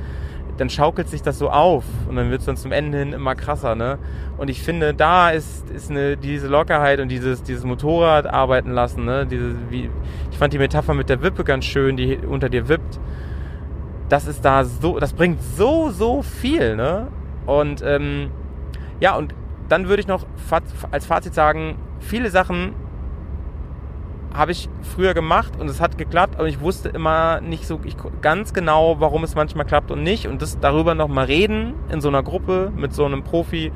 dann schaukelt sich das so auf und dann wird es dann zum Ende hin immer krasser, ne? Und ich finde, da ist, ist eine, diese Lockerheit und dieses, dieses Motorrad arbeiten lassen, ne? Diese, wie, ich fand die Metapher mit der Wippe ganz schön, die unter dir wippt. Das ist da so, das bringt so, so viel, ne? Und ähm, ja, und dann würde ich noch als Fazit sagen, viele Sachen habe ich früher gemacht und es hat geklappt, aber ich wusste immer nicht so ganz genau, warum es manchmal klappt und nicht. Und das darüber nochmal reden in so einer Gruppe mit so einem Profi,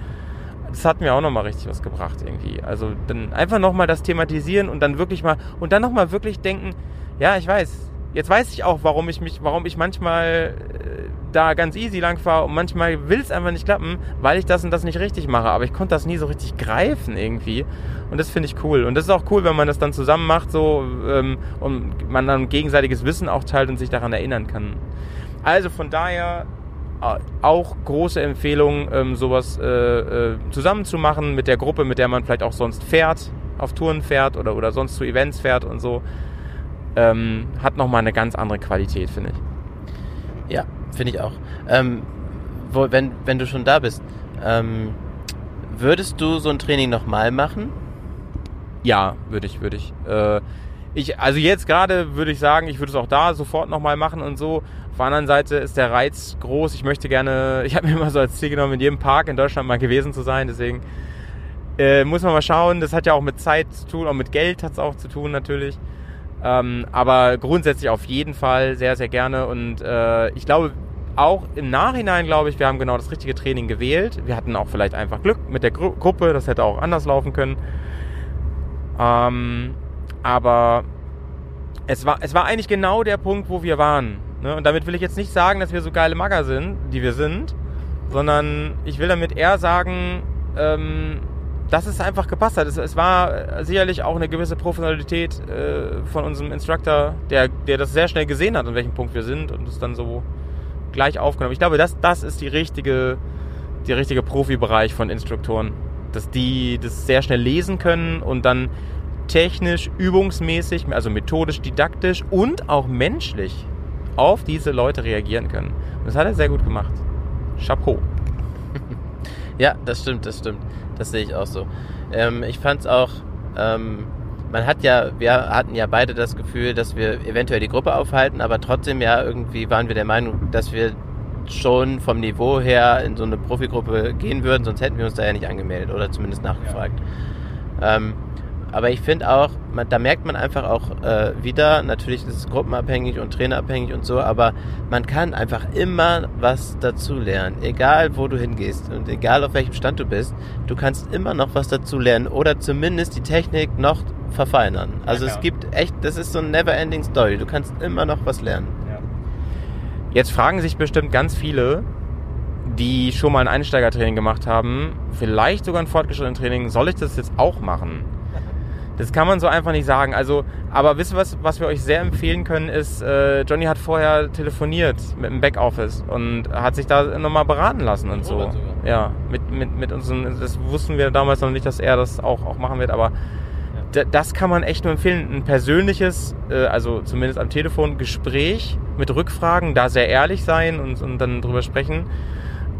das hat mir auch nochmal richtig was gebracht irgendwie. Also dann einfach nochmal das thematisieren und dann wirklich mal, und dann nochmal wirklich denken, ja, ich weiß, jetzt weiß ich auch, warum ich mich, warum ich manchmal äh, da ganz easy lang fahre und manchmal will es einfach nicht klappen, weil ich das und das nicht richtig mache. Aber ich konnte das nie so richtig greifen irgendwie. Und das finde ich cool. Und das ist auch cool, wenn man das dann zusammen macht so ähm, und man dann gegenseitiges Wissen auch teilt und sich daran erinnern kann. Also von daher äh, auch große Empfehlung, ähm, sowas äh, äh, zusammen zu machen mit der Gruppe, mit der man vielleicht auch sonst fährt, auf Touren fährt oder, oder sonst zu Events fährt und so. Ähm, hat nochmal eine ganz andere Qualität, finde ich. Ja, finde ich auch. Ähm, wo, wenn, wenn du schon da bist, ähm, würdest du so ein Training nochmal machen? Ja, würde ich, würde ich. Äh, ich. Also jetzt gerade würde ich sagen, ich würde es auch da sofort nochmal machen und so. Auf der anderen Seite ist der Reiz groß. Ich möchte gerne, ich habe mir immer so als Ziel genommen, in jedem Park in Deutschland mal gewesen zu sein. Deswegen äh, muss man mal schauen. Das hat ja auch mit Zeit zu tun, auch mit Geld hat es auch zu tun natürlich. Ähm, aber grundsätzlich auf jeden Fall sehr, sehr gerne. Und äh, ich glaube, auch im Nachhinein glaube ich, wir haben genau das richtige Training gewählt. Wir hatten auch vielleicht einfach Glück mit der Gru Gruppe, das hätte auch anders laufen können. Ähm, aber es war, es war eigentlich genau der Punkt, wo wir waren. Ne? Und damit will ich jetzt nicht sagen, dass wir so geile Magger sind, die wir sind, sondern ich will damit eher sagen, ähm, dass es einfach gepasst hat. Es, es war sicherlich auch eine gewisse Professionalität äh, von unserem Instructor, der, der das sehr schnell gesehen hat, an welchem Punkt wir sind und es dann so gleich aufgenommen. Ich glaube, das, das ist die richtige, der richtige Profibereich von Instruktoren. Dass die das sehr schnell lesen können und dann technisch, übungsmäßig, also methodisch, didaktisch und auch menschlich auf diese Leute reagieren können. Und das hat er sehr gut gemacht. Chapeau. Ja, das stimmt, das stimmt. Das sehe ich auch so. Ähm, ich fand es auch, ähm, man hat ja, wir hatten ja beide das Gefühl, dass wir eventuell die Gruppe aufhalten, aber trotzdem ja irgendwie waren wir der Meinung, dass wir schon vom Niveau her in so eine Profigruppe gehen würden, sonst hätten wir uns da ja nicht angemeldet oder zumindest nachgefragt. Ja. Ähm, aber ich finde auch, man, da merkt man einfach auch äh, wieder, natürlich ist es gruppenabhängig und trainerabhängig und so, aber man kann einfach immer was dazu lernen. Egal wo du hingehst und egal auf welchem Stand du bist, du kannst immer noch was dazu lernen oder zumindest die Technik noch verfeinern. Also ja, es gibt echt, das ist so ein never-ending Story. Du kannst immer noch was lernen. Ja. Jetzt fragen sich bestimmt ganz viele, die schon mal ein Einsteigertraining gemacht haben, vielleicht sogar ein fortgeschrittenes Training, soll ich das jetzt auch machen? Das kann man so einfach nicht sagen. Also, aber wisst ihr was, was wir euch sehr empfehlen können, ist, äh, Johnny hat vorher telefoniert mit dem Backoffice und hat sich da nochmal beraten lassen und so. Ja, mit, mit, mit unseren, das wussten wir damals noch nicht, dass er das auch, auch machen wird, aber ja. das kann man echt nur empfehlen. Ein persönliches, äh, also zumindest am Telefon, Gespräch mit Rückfragen, da sehr ehrlich sein und, und dann drüber sprechen.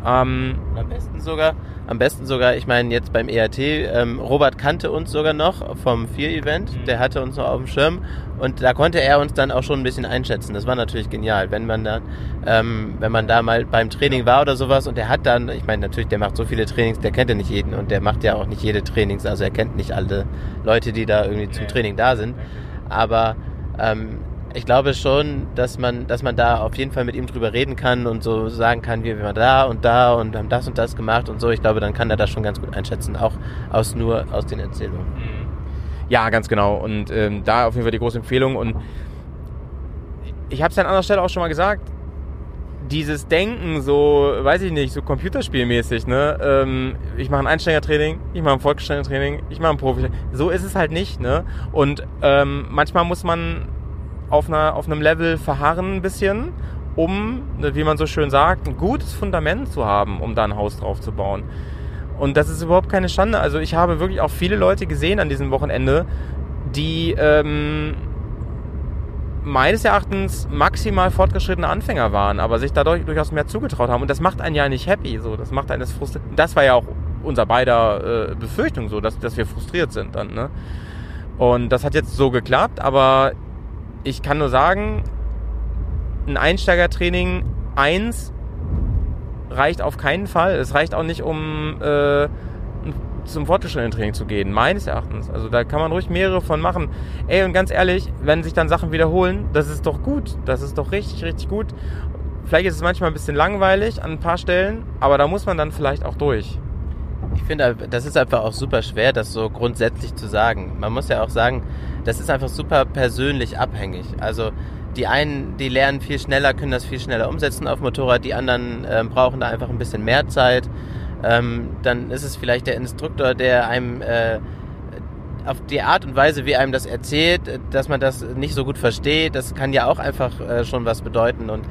Ähm, am besten sogar, am besten sogar, ich meine jetzt beim ERT, ähm, Robert kannte uns sogar noch vom Vier-Event, mhm. der hatte uns noch auf dem Schirm. Und da konnte er uns dann auch schon ein bisschen einschätzen. Das war natürlich genial, wenn man dann, ähm, wenn man da mal beim Training war oder sowas. Und der hat dann, ich meine natürlich, der macht so viele Trainings, der kennt ja nicht jeden. Und der macht ja auch nicht jede Trainings, also er kennt nicht alle Leute, die da irgendwie zum Training da sind, aber ähm, ich glaube schon, dass man, dass man da auf jeden Fall mit ihm drüber reden kann und so sagen kann, wir waren da und da und haben das und das gemacht und so. Ich glaube, dann kann er das schon ganz gut einschätzen, auch aus nur aus den Erzählungen. Mhm. Ja, ganz genau. Und ähm, da auf jeden Fall die große Empfehlung. Und ich habe es an anderer Stelle auch schon mal gesagt, dieses Denken, so, weiß ich nicht, so computerspielmäßig, ne? Ähm, ich mache ein Einsteigertraining, ich mache ein Volkssteigertraining, ich mache ein Profi. So ist es halt nicht, ne? Und ähm, manchmal muss man auf, einer, auf einem Level verharren ein bisschen, um, ne, wie man so schön sagt, ein gutes Fundament zu haben, um da ein Haus drauf zu bauen. Und das ist überhaupt keine Schande. Also ich habe wirklich auch viele Leute gesehen an diesem Wochenende, die ähm, meines Erachtens maximal fortgeschrittene Anfänger waren, aber sich dadurch durchaus mehr zugetraut haben. Und das macht einen ja nicht happy. So, das macht einen das frustriert. Das war ja auch unser beider äh, Befürchtung so, dass, dass wir frustriert sind dann. Ne? Und das hat jetzt so geklappt, aber ich kann nur sagen, ein Einsteigertraining 1 reicht auf keinen Fall. Es reicht auch nicht, um äh, zum fortgeschrittenen Training zu gehen, meines Erachtens. Also da kann man ruhig mehrere von machen. Ey, und ganz ehrlich, wenn sich dann Sachen wiederholen, das ist doch gut. Das ist doch richtig, richtig gut. Vielleicht ist es manchmal ein bisschen langweilig an ein paar Stellen, aber da muss man dann vielleicht auch durch. Ich finde, das ist einfach auch super schwer, das so grundsätzlich zu sagen. Man muss ja auch sagen, das ist einfach super persönlich abhängig. Also die einen, die lernen viel schneller, können das viel schneller umsetzen auf Motorrad, die anderen ähm, brauchen da einfach ein bisschen mehr Zeit. Ähm, dann ist es vielleicht der Instruktor, der einem äh, auf die Art und Weise, wie einem das erzählt, dass man das nicht so gut versteht, das kann ja auch einfach äh, schon was bedeuten. Und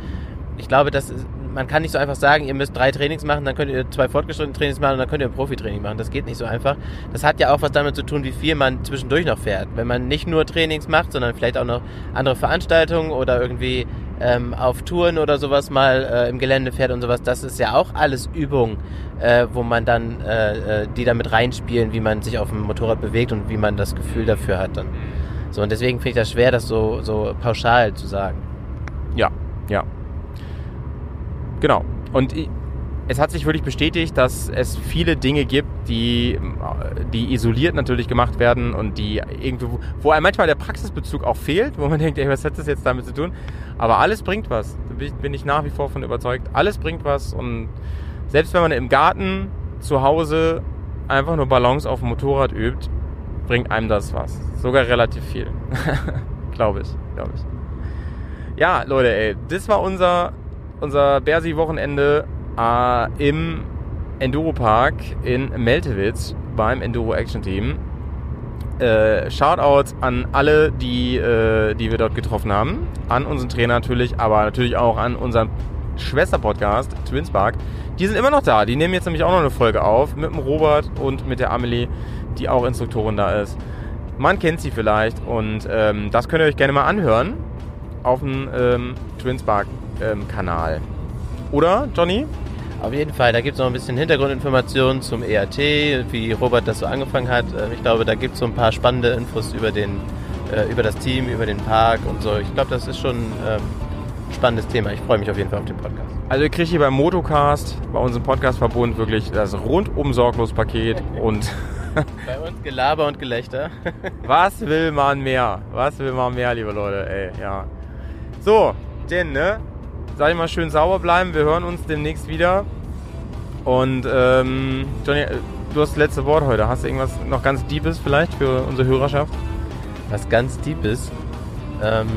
ich glaube, das man kann nicht so einfach sagen, ihr müsst drei Trainings machen, dann könnt ihr zwei fortgeschrittene Trainings machen und dann könnt ihr ein Profitraining machen. Das geht nicht so einfach. Das hat ja auch was damit zu tun, wie viel man zwischendurch noch fährt. Wenn man nicht nur Trainings macht, sondern vielleicht auch noch andere Veranstaltungen oder irgendwie ähm, auf Touren oder sowas mal äh, im Gelände fährt und sowas, das ist ja auch alles Übung, äh, wo man dann äh, äh die damit reinspielen, wie man sich auf dem Motorrad bewegt und wie man das Gefühl dafür hat dann. So, und deswegen finde ich das schwer, das so, so pauschal zu sagen. Ja, ja. Genau. Und es hat sich wirklich bestätigt, dass es viele Dinge gibt, die, die isoliert natürlich gemacht werden und die irgendwie, wo einem manchmal der Praxisbezug auch fehlt, wo man denkt, ey, was hat das jetzt damit zu tun? Aber alles bringt was. Da bin ich- bin ich nach wie vor von überzeugt. Alles bringt was und selbst wenn man im Garten zu Hause einfach nur Balance auf dem Motorrad übt, bringt einem das was. Sogar relativ viel. glaube ich, glaube ich. Ja, Leute, ey, das war unser, unser Bersi-Wochenende äh, im Enduro-Park in Meltewitz beim Enduro Action Team. Äh, Shoutout an alle, die, äh, die wir dort getroffen haben. An unseren Trainer natürlich, aber natürlich auch an unseren Schwester-Podcast, Twinspark. Die sind immer noch da. Die nehmen jetzt nämlich auch noch eine Folge auf mit dem Robert und mit der Amelie, die auch Instruktorin da ist. Man kennt sie vielleicht und ähm, das könnt ihr euch gerne mal anhören auf dem ähm, Twinspark-Kanal. Oder, Johnny? Auf jeden Fall, da gibt es noch ein bisschen Hintergrundinformationen zum EAT, wie Robert das so angefangen hat. Ähm, Ich glaube, da gibt es so ein paar spannende Infos über, den, äh, über das Team, über den Park und so. Ich glaube, das ist schon ähm, ein spannendes Thema. Ich freue mich auf jeden Fall auf den Podcast. Also ihr kriegt hier beim Motocast, bei unserem Podcast-Verbund wirklich das rundum sorglos Paket und Bei uns Gelaber und Gelächter. was will man mehr? Was will man mehr, liebe Leute, ey, ja. So, denn, ne? Sag ich mal schön sauber bleiben, wir hören uns demnächst wieder. Und, ähm, Johnny, äh, du hast das letzte Wort heute. Hast du irgendwas noch ganz Deepes vielleicht für unsere Hörerschaft? Was ganz deep ist. Ähm,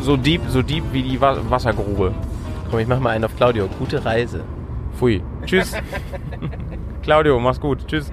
So deep, so deep wie die Wa- Wassergrube. komm, ich mach mal einen auf Claudio. Gute Reise. Pfui. Tschüss. Claudio, mach's gut. Tschüss.